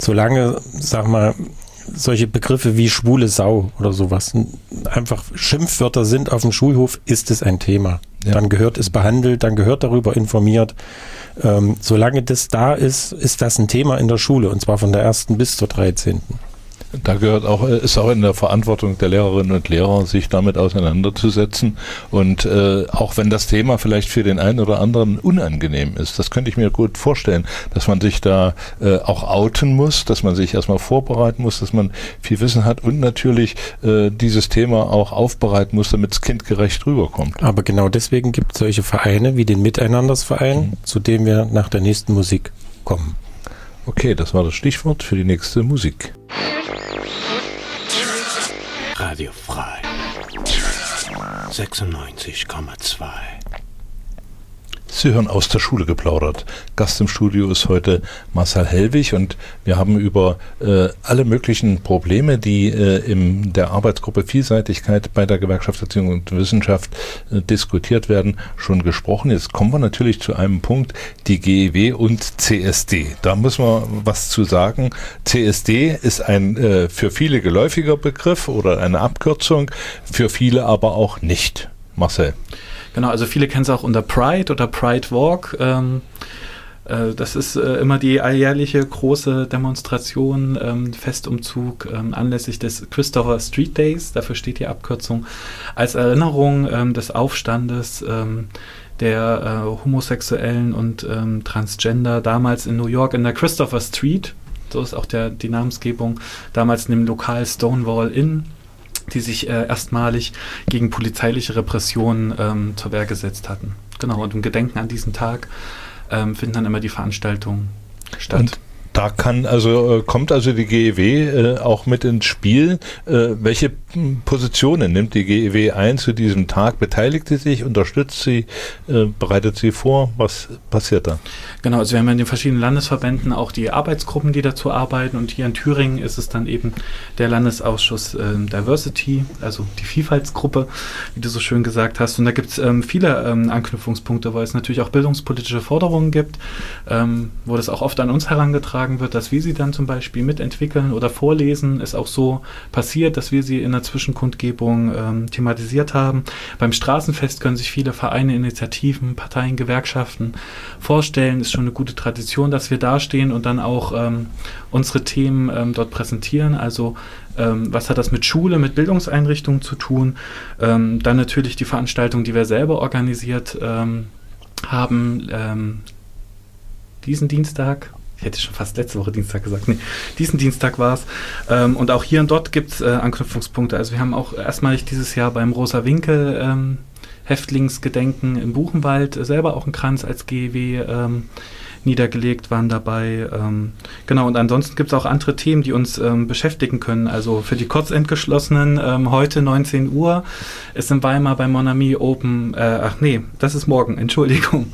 Solange, sag mal, solche Begriffe wie schwule Sau oder sowas einfach Schimpfwörter sind auf dem Schulhof, ist es ein Thema. Ja. Dann gehört es behandelt, dann gehört darüber informiert. Ähm, solange das da ist, ist das ein Thema in der Schule und zwar von der ersten bis zur 13. Da gehört auch, äh, ist auch in der Verantwortung der Lehrerinnen und Lehrer, sich damit auseinanderzusetzen. Und äh, auch wenn das Thema vielleicht für den einen oder anderen unangenehm ist, das könnte ich mir gut vorstellen, dass man sich da äh, auch outen muss, dass man sich erstmal vorbereiten muss, dass man viel Wissen hat und natürlich äh, dieses Thema auch aufbereiten muss, damit es kindgerecht rüberkommt. Aber genau deswegen gibt es solche Vereine wie den Miteinandersverein, mhm. zu dem wir nach der nächsten Musik kommen. Okay, das war das Stichwort für die nächste Musik. Radio frei. 96,2. Sie hören aus der Schule geplaudert. Gast im Studio ist heute Marcel Hellwig und wir haben über äh, alle möglichen Probleme, die äh, in der Arbeitsgruppe Vielseitigkeit bei der Gewerkschaftserziehung und Wissenschaft äh, diskutiert werden, schon gesprochen. Jetzt kommen wir natürlich zu einem Punkt, die GEW und CSD. Da müssen wir was zu sagen. CSD ist ein äh, für viele geläufiger Begriff oder eine Abkürzung, für viele aber auch nicht. Marcel. Genau, also viele kennen es auch unter Pride oder Pride Walk. Ähm, äh, das ist äh, immer die alljährliche große Demonstration, ähm, Festumzug ähm, anlässlich des Christopher Street Days, dafür steht die Abkürzung, als Erinnerung ähm, des Aufstandes der äh, Homosexuellen und Transgender damals in New York in der Christopher Street, so ist auch der, die Namensgebung, damals in dem Lokal Stonewall Inn die sich äh, erstmalig gegen polizeiliche Repressionen ähm, zur Wehr gesetzt hatten. Genau, und im Gedenken an diesen Tag ähm, finden dann immer die Veranstaltungen statt. Und Da kann also äh, kommt also die GEW äh, auch mit ins Spiel. Äh, welche hm, Positionen nimmt die GEW ein zu diesem Tag? Beteiligt sie sich, unterstützt sie, bereitet sie vor? Was passiert da? Genau, also wir haben in den verschiedenen Landesverbänden auch die Arbeitsgruppen, die dazu arbeiten und hier in Thüringen ist es dann eben der Landesausschuss äh, Diversity, also die Vielfaltsgruppe, wie du so schön gesagt hast. Und da gibt es ähm, viele ähm, Anknüpfungspunkte, weil es natürlich auch bildungspolitische Forderungen gibt, ähm, wo das auch oft an uns herangetragen wird, dass wir sie dann zum Beispiel mitentwickeln oder vorlesen. Ist auch so passiert, dass wir sie in der Zwischenkundgebung ähm, thematisiert haben. Beim Straßenfest können sich viele Vereine, Initiativen, Parteien, Gewerkschaften vorstellen. Ist schon eine gute Tradition, dass wir dastehen und dann auch ähm, unsere Themen ähm, dort präsentieren. Also ähm, was hat das mit Schule, mit Bildungseinrichtungen zu tun? Ähm, dann natürlich die Veranstaltung, die wir selber organisiert ähm, haben. Diesen Dienstag, ich hätte schon fast letzte Woche Dienstag gesagt, nee, diesen Dienstag war es. Ähm, und auch hier und dort gibt es äh, Anknüpfungspunkte. Also wir haben auch erstmalig dieses Jahr beim Rosa Winkel ähm, Häftlingsgedenken im Buchenwald äh, selber auch einen Kranz als GEW ähm, niedergelegt, waren dabei. Ähm, genau, und ansonsten gibt es auch andere Themen, die uns ähm, beschäftigen können. Also für die Kurzentgeschlossenen ähm, heute 19 Uhr ist in Weimar bei Monami Open, äh, ach nee, das ist morgen, Entschuldigung.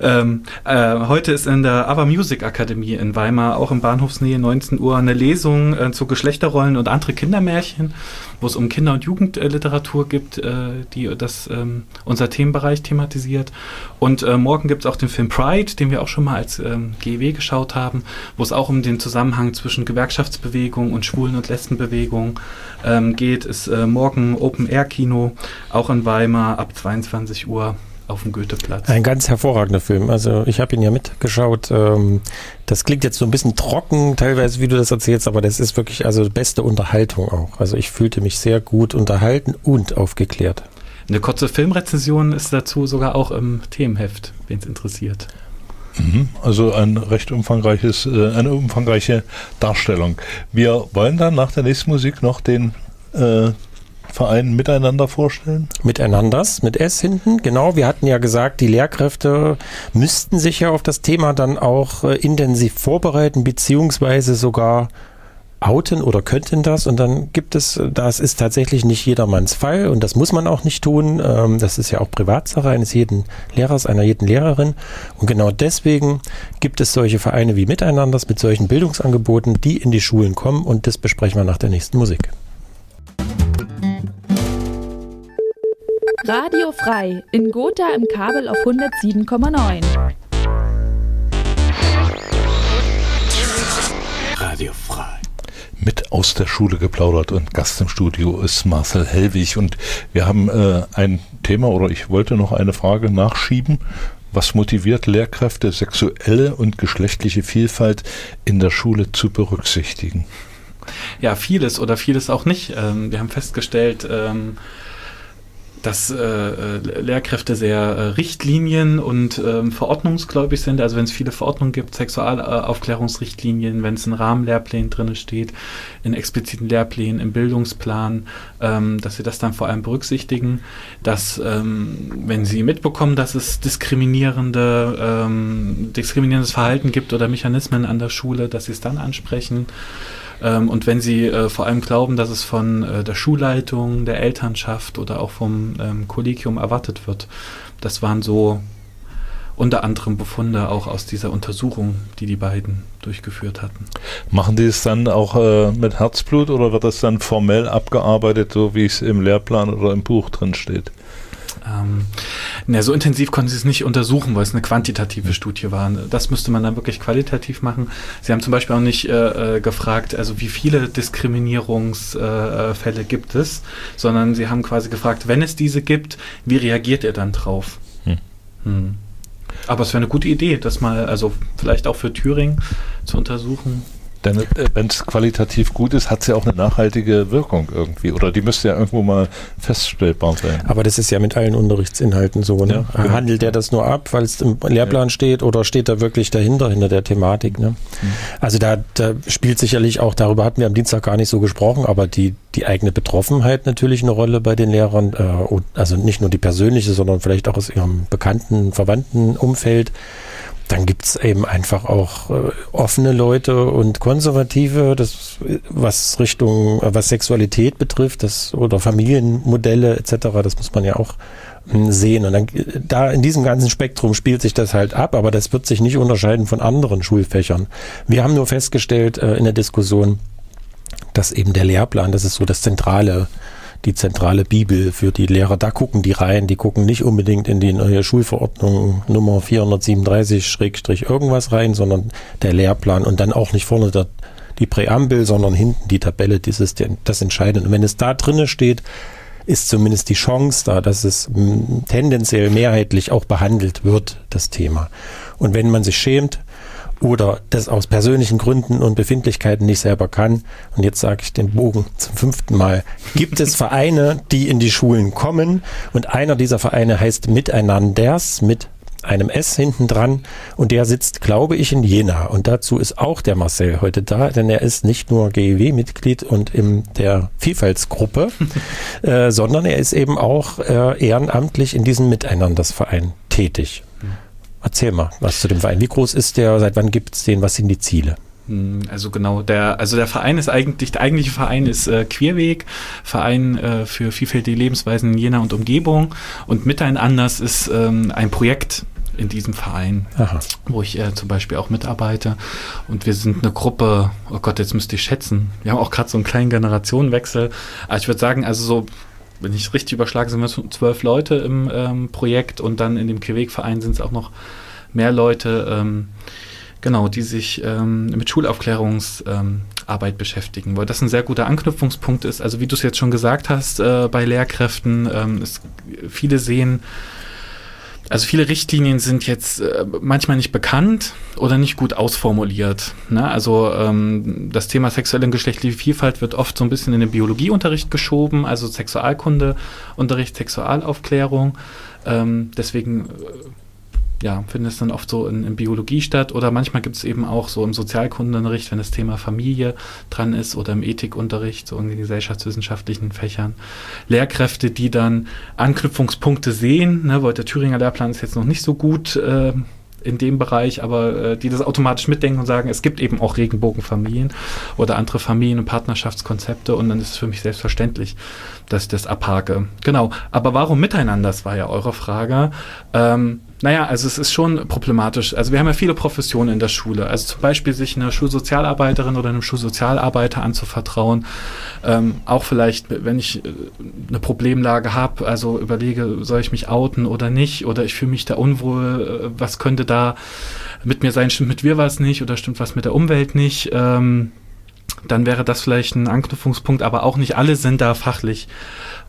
Ähm, äh, heute ist in der Ava Music Akademie in Weimar, auch in Bahnhofsnähe, 19 Uhr, eine Lesung äh, zu Geschlechterrollen und andere Kindermärchen, wo es um Kinder- und Jugendliteratur gibt, äh, die das ähm, unser Themenbereich thematisiert. Und äh, morgen gibt es auch den Film Pride, den wir auch schon mal als ähm, GEW geschaut haben, wo es auch um den Zusammenhang zwischen Gewerkschaftsbewegung und Schwulen- und Lesbenbewegung ähm, geht. Ist äh, morgen Open Air Kino, auch in Weimar ab 22 Uhr auf dem Goetheplatz. Ein ganz hervorragender Film. Also ich habe ihn ja mitgeschaut. Ähm, das klingt jetzt so ein bisschen trocken, teilweise, wie du das erzählst, aber das ist wirklich also beste Unterhaltung auch. Also ich fühlte mich sehr gut unterhalten und aufgeklärt. Eine kurze Filmrezension ist dazu sogar auch im Themenheft, wen es interessiert. Mhm. Also ein recht umfangreiches, äh, eine umfangreiche Darstellung. Wir wollen dann nach der nächsten Musik noch den äh, Verein miteinander vorstellen? Miteinanders, mit S hinten, genau. Wir hatten ja gesagt, die Lehrkräfte müssten sich ja auf das Thema dann auch äh, intensiv vorbereiten, beziehungsweise sogar outen oder könnten das. Und dann gibt es, das ist tatsächlich nicht jedermanns Fall und das muss man auch nicht tun. Ähm, das ist ja auch Privatsache eines jeden Lehrers, einer jeden Lehrerin. Und genau deswegen gibt es solche Vereine wie Miteinanders mit solchen Bildungsangeboten, die in die Schulen kommen und das besprechen wir nach der nächsten Musik. Radio frei in Gotha im Kabel auf 107,9. Radio frei. Mit aus der Schule geplaudert und Gast im Studio ist Marcel Hellwig und wir haben äh, ein Thema oder ich wollte noch eine Frage nachschieben. Was motiviert Lehrkräfte, sexuelle und geschlechtliche Vielfalt in der Schule zu berücksichtigen? Ja, vieles oder vieles auch nicht. Ähm, wir haben festgestellt, ähm, dass äh, äh, Lehrkräfte sehr äh, Richtlinien und ähm, verordnungsgläubig sind. Also wenn es viele Verordnungen gibt, Sexualaufklärungsrichtlinien, wenn es in Rahmenlehrplänen drin steht, in expliziten Lehrplänen, im Bildungsplan, ähm, dass sie das dann vor allem berücksichtigen, dass ähm, wenn sie mitbekommen, dass es diskriminierende, ähm, diskriminierendes Verhalten gibt oder Mechanismen an der Schule, dass sie es dann ansprechen. Ähm, und wenn Sie äh, vor allem glauben, dass es von äh, der Schulleitung, der Elternschaft oder auch vom ähm, Kollegium erwartet wird, das waren so unter anderem Befunde auch aus dieser Untersuchung, die die beiden durchgeführt hatten. Machen die es dann auch äh, mit Herzblut oder wird das dann formell abgearbeitet, so wie es im Lehrplan oder im Buch drin steht? Ähm, na, so intensiv konnten sie es nicht untersuchen, weil es eine quantitative Studie war. Das müsste man dann wirklich qualitativ machen. Sie haben zum Beispiel auch nicht äh, äh gefragt, also wie viele Diskriminierungsfälle äh, gibt es, sondern sie haben quasi gefragt, wenn es diese gibt, wie reagiert ihr dann drauf? Hm. Hm. Aber es wäre eine gute Idee, das mal, also vielleicht auch für Thüringen zu untersuchen. Denn äh, wenn es qualitativ gut ist, hat es ja auch eine nachhaltige Wirkung irgendwie. Oder die müsste ja irgendwo mal feststellbar sein. Aber das ist ja mit allen Unterrichtsinhalten so. Ne? Ja, genau. Handelt der das nur ab, weil es im Lehrplan ja. steht, oder steht da wirklich dahinter, hinter der Thematik? Ne? Mhm. Also da, da spielt sicherlich auch, darüber hatten wir am Dienstag gar nicht so gesprochen, aber die, die eigene Betroffenheit natürlich eine Rolle bei den Lehrern. Äh, also nicht nur die persönliche, sondern vielleicht auch aus ihrem bekannten, verwandten Umfeld dann gibt es eben einfach auch äh, offene Leute und konservative, das, was Richtung, äh, was Sexualität betrifft, das oder Familienmodelle etc., das muss man ja auch mh, sehen. Und dann da in diesem ganzen Spektrum spielt sich das halt ab, aber das wird sich nicht unterscheiden von anderen Schulfächern. Wir haben nur festgestellt äh, in der Diskussion, dass eben der Lehrplan, das ist so das zentrale die zentrale Bibel für die Lehrer. Da gucken die rein, die gucken nicht unbedingt in die neue Schulverordnung Nummer 437 Schrägstrich irgendwas rein, sondern der Lehrplan und dann auch nicht vorne der, die Präambel, sondern hinten die Tabelle, das ist das Entscheidende. Und wenn es da drinne steht, ist zumindest die Chance da, dass es m, tendenziell mehrheitlich auch behandelt wird, das Thema. Und wenn man sich schämt, oder das aus persönlichen Gründen und Befindlichkeiten nicht selber kann, und jetzt sage ich den Bogen zum fünften Mal, gibt es Vereine, die in die Schulen kommen und einer dieser Vereine heißt Miteinanders mit einem S hinten dran und der sitzt, glaube ich, in Jena. Und dazu ist auch der Marcel heute da, denn er ist nicht nur GEW-Mitglied und in der Vielfaltsgruppe, äh, sondern er ist eben auch äh, ehrenamtlich in diesem Miteinandersverein tätig. Erzähl mal was zu dem Verein. Wie groß ist der? Seit wann gibt es den? Was sind die Ziele? Hm, also genau, der, also der Verein ist eigentlich, der eigentliche Verein ist äh, Queerweg, Verein äh, für vielfältige Lebensweisen in Jena und Umgebung. Und Miteinanders ist ähm, ein Projekt in diesem Verein, Aha. wo ich äh, zum Beispiel auch mitarbeite. Und wir sind eine Gruppe, oh Gott, jetzt müsste ich schätzen. Wir haben auch gerade so einen kleinen Generationenwechsel. Aber ich würde sagen, also so wenn ich es richtig überschlage, sind wir zwölf Leute im ähm, Projekt und dann in dem Quebec-Verein sind es auch noch mehr Leute, ähm, genau, die sich ähm, mit Schulaufklärungsarbeit beschäftigen, weil das ein sehr guter Anknüpfungspunkt ist. Also wie du es jetzt schon gesagt hast, äh, bei Lehrkräften, ähm, es, viele sehen, also viele Richtlinien sind jetzt äh, manchmal nicht bekannt oder nicht gut ausformuliert. Ne? Also ähm, das Thema sexuelle und geschlechtliche Vielfalt wird oft so ein bisschen in den Biologieunterricht geschoben, also Sexualkundeunterricht, Sexualaufklärung. Ähm, deswegen äh, ja, findet es dann oft so in, in Biologie statt oder manchmal gibt es eben auch so im Sozialkundenunterricht, wenn das Thema Familie dran ist oder im Ethikunterricht, so in den gesellschaftswissenschaftlichen Fächern, Lehrkräfte, die dann Anknüpfungspunkte sehen, ne, weil der Thüringer Lehrplan ist jetzt noch nicht so gut äh, in dem Bereich, aber äh, die das automatisch mitdenken und sagen, es gibt eben auch Regenbogenfamilien oder andere Familien- und Partnerschaftskonzepte und dann ist es für mich selbstverständlich, dass ich das abhake. Genau, aber warum miteinander, das war ja eure Frage. Ähm, naja, also es ist schon problematisch. Also wir haben ja viele Professionen in der Schule. Also zum Beispiel sich einer Schulsozialarbeiterin oder einem Schulsozialarbeiter anzuvertrauen. Ähm, auch vielleicht, wenn ich äh, eine Problemlage habe, also überlege, soll ich mich outen oder nicht? Oder ich fühle mich da unwohl, äh, was könnte da mit mir sein? Stimmt mit mir was nicht oder stimmt was mit der Umwelt nicht? Ähm, dann wäre das vielleicht ein Anknüpfungspunkt, aber auch nicht alle sind da fachlich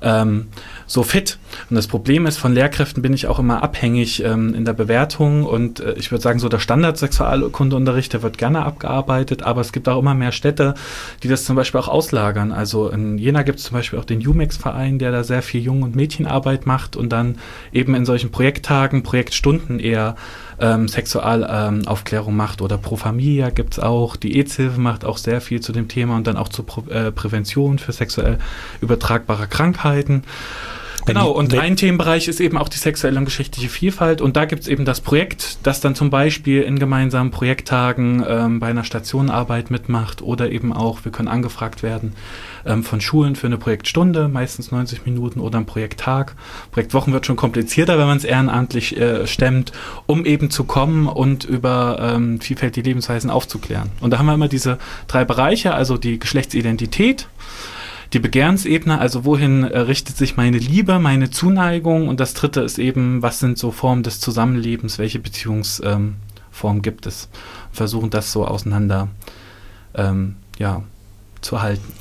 ähm, so fit. Und das Problem ist, von Lehrkräften bin ich auch immer abhängig ähm, in der Bewertung und äh, ich würde sagen, so der Standard-Sexualkundeunterricht, der wird gerne abgearbeitet, aber es gibt auch immer mehr Städte, die das zum Beispiel auch auslagern. Also in Jena gibt es zum Beispiel auch den UMEX-Verein, der da sehr viel Jung- und Mädchenarbeit macht und dann eben in solchen Projekttagen, Projektstunden eher ähm, Sexualaufklärung macht oder Pro Familia gibt es auch. Die EZ-Hilfe macht auch sehr viel zu dem Thema und dann auch zur Pro äh, Prävention für sexuell übertragbare Krankheiten. Genau, und ein Themenbereich ist eben auch die sexuelle und geschichtliche Vielfalt. Und da gibt es eben das Projekt, das dann zum Beispiel in gemeinsamen Projekttagen ähm, bei einer Stationenarbeit mitmacht oder eben auch, wir können angefragt werden ähm, von Schulen für eine Projektstunde, meistens 90 Minuten oder ein Projekttag. Projektwochen wird schon komplizierter, wenn man es ehrenamtlich äh, stemmt, um eben zu kommen und über ähm, vielfältige Lebensweisen aufzuklären. Und da haben wir immer diese drei Bereiche, also die Geschlechtsidentität, die Begehrensebene, also wohin äh, richtet sich meine Liebe, meine Zuneigung und das dritte ist eben, was sind so Formen des Zusammenlebens, welche Beziehungsformen ähm, gibt es. Versuchen das so auseinander ähm, ja, zu halten.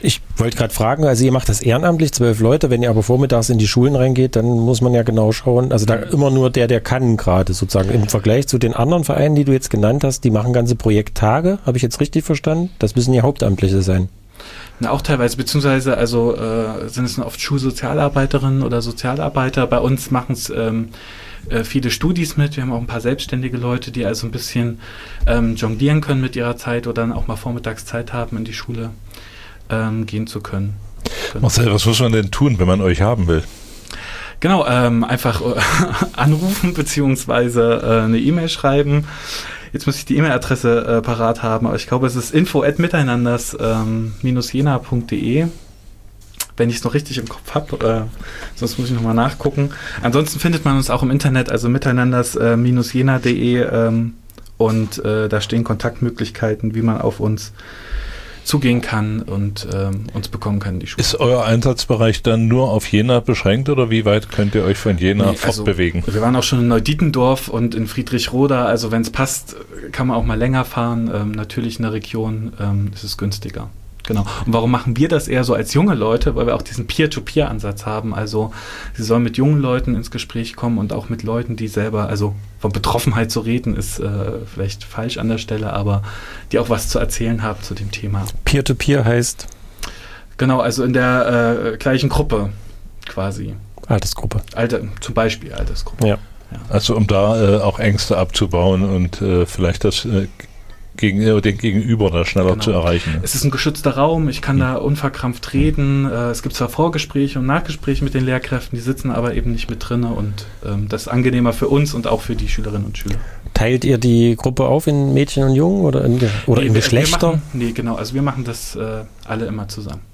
Ich wollte gerade fragen, also ihr macht das ehrenamtlich, zwölf Leute, wenn ihr aber vormittags in die Schulen reingeht, dann muss man ja genau schauen, also da immer nur der, der kann gerade sozusagen. Im Vergleich zu den anderen Vereinen, die du jetzt genannt hast, die machen ganze Projekttage, habe ich jetzt richtig verstanden? Das müssen ja Hauptamtliche sein. Na, auch teilweise, beziehungsweise also äh, sind es oft Schulsozialarbeiterinnen oder Sozialarbeiter. Bei uns machen es ähm, äh, viele Studis mit. Wir haben auch ein paar selbstständige Leute, die also ein bisschen ähm, jonglieren können mit ihrer Zeit oder dann auch mal Vormittagszeit haben, in die Schule ähm, gehen zu können. Genau. Marcel, was muss man denn tun, wenn man euch haben will? Genau, ähm, einfach äh, anrufen beziehungsweise äh, eine E-Mail schreiben. Jetzt muss ich die E-Mail-Adresse äh, parat haben, aber ich glaube, es ist info at miteinanders-jena.de. Ähm, wenn ich es noch richtig im Kopf habe, äh, sonst muss ich nochmal nachgucken. Ansonsten findet man uns auch im Internet, also miteinanders-jena.de ähm, und äh, da stehen Kontaktmöglichkeiten, wie man auf uns zugehen kann und ähm, uns bekommen kann die Schule. Ist euer Einsatzbereich dann nur auf Jena beschränkt oder wie weit könnt ihr euch von Jena nee, fortbewegen? Also, wir waren auch schon in Neudietendorf und in Friedrichroda. Also wenn es passt, kann man auch mal länger fahren. Ähm, natürlich in der Region ähm, ist es günstiger. Genau. Und warum machen wir das eher so als junge Leute? Weil wir auch diesen Peer-to-Peer-Ansatz haben. Also sie sollen mit jungen Leuten ins Gespräch kommen und auch mit Leuten, die selber, also von Betroffenheit zu reden, ist äh, vielleicht falsch an der Stelle, aber die auch was zu erzählen haben zu dem Thema. Peer-to-Peer -Peer heißt? Genau, also in der äh, gleichen Gruppe quasi. Altersgruppe. Alter, zum Beispiel Altersgruppe. Ja. ja. Also um da äh, auch Ängste abzubauen und äh, vielleicht das äh, gegen, äh, den Gegenüber da schneller genau. zu erreichen. Es ist ein geschützter Raum, ich kann mhm. da unverkrampft reden. Äh, es gibt zwar Vorgespräche und Nachgespräche mit den Lehrkräften, die sitzen aber eben nicht mit drinne und ähm, das ist angenehmer für uns und auch für die Schülerinnen und Schüler. Teilt ihr die Gruppe auf in Mädchen und Jungen oder in, oder nee, in Geschlechter? Machen, nee, genau, also wir machen das äh, alle immer zusammen.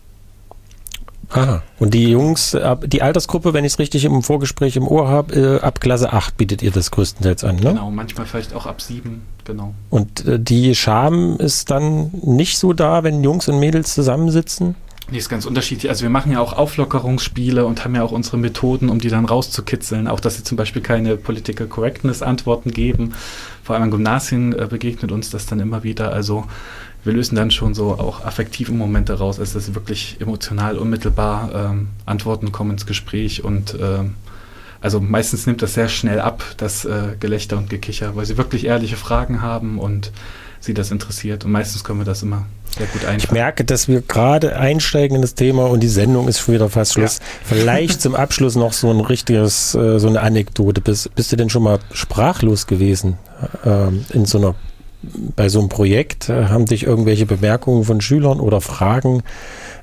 Ah, und die Jungs, die Altersgruppe, wenn ich es richtig im Vorgespräch im Ohr habe, äh, ab Klasse 8 bietet ihr das größtenteils an, ne? Genau, manchmal vielleicht auch ab 7, genau. Und äh, die Scham ist dann nicht so da, wenn Jungs und Mädels zusammensitzen? Nee, ist ganz unterschiedlich. Also wir machen ja auch Auflockerungsspiele und haben ja auch unsere Methoden, um die dann rauszukitzeln. Auch, dass sie zum Beispiel keine Political Correctness Antworten geben. Vor allem an Gymnasien äh, begegnet uns das dann immer wieder. Also wir lösen dann schon so auch affektive Momente raus, dass sie wirklich emotional unmittelbar ähm, Antworten kommen ins Gespräch und ähm, also meistens nimmt das sehr schnell ab, das äh, Gelächter und Gekicher, weil sie wirklich ehrliche Fragen haben und sie das interessiert. Und meistens können wir das immer sehr gut einfangen. Ich merke, dass wir gerade einsteigen in das Thema und die Sendung ist schon wieder fast Schluss. Ja. Vielleicht zum Abschluss noch so ein richtiges, äh, so eine Anekdote. Bist, bist du denn schon mal sprachlos gewesen äh, in so einer bei so einem Projekt? Äh, haben dich irgendwelche Bemerkungen von Schülern oder Fragen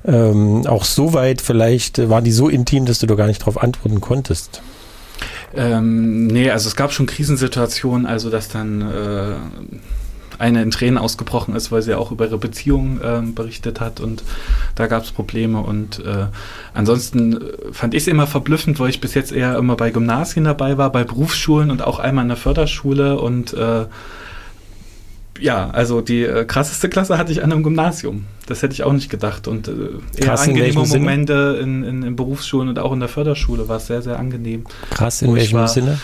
ähm, auch so weit vielleicht, äh, waren die so intim, dass du da gar nicht darauf antworten konntest? Ähm, nee, also es gab schon Krisensituationen, also dass dann äh, eine in Tränen ausgebrochen ist, weil sie auch über ihre Beziehung äh, berichtet hat und da gab es Probleme und äh, ansonsten fand ich es immer verblüffend, weil ich bis jetzt eher immer bei Gymnasien dabei war, bei Berufsschulen und auch einmal in der Förderschule und äh, ja, also die äh, krasseste Klasse hatte ich an einem Gymnasium. Das hätte ich auch nicht gedacht. Und äh, eher Krass, angenehme in Momente in, in, in, Berufsschulen und auch in der Förderschule war es sehr, sehr angenehm. Krass, in welchem war, Sinne?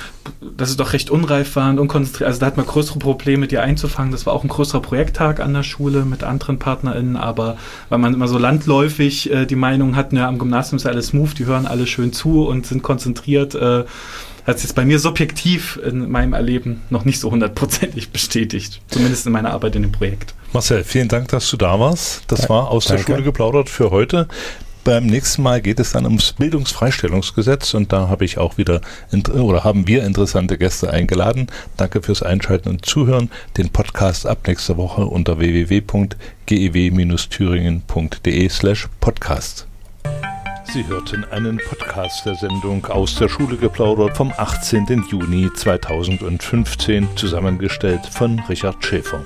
Dass es doch recht unreif war und unkonzentriert. Also da hat man größere Probleme, die einzufangen. Das war auch ein größerer Projekttag an der Schule mit anderen PartnerInnen, aber weil man immer so landläufig äh, die Meinung hat, ja, am Gymnasium ist alles smooth, die hören alle schön zu und sind konzentriert. Äh, hat es jetzt bei mir subjektiv in meinem Erleben noch nicht so hundertprozentig bestätigt. Zumindest in meiner Arbeit in dem Projekt. Marcel, vielen Dank, dass du da warst. Das ja, war aus danke. der Schule geplaudert für heute. Beim nächsten Mal geht es dann ums Bildungsfreistellungsgesetz und da habe ich auch wieder oder haben wir interessante Gäste eingeladen. Danke fürs Einschalten und Zuhören. Den Podcast ab nächster Woche unter www.gew-thüringen.de slash podcast. Sie hörten einen Podcast der Sendung aus der Schule geplaudert vom 18. Juni 2015, zusammengestellt von Richard Schäfer.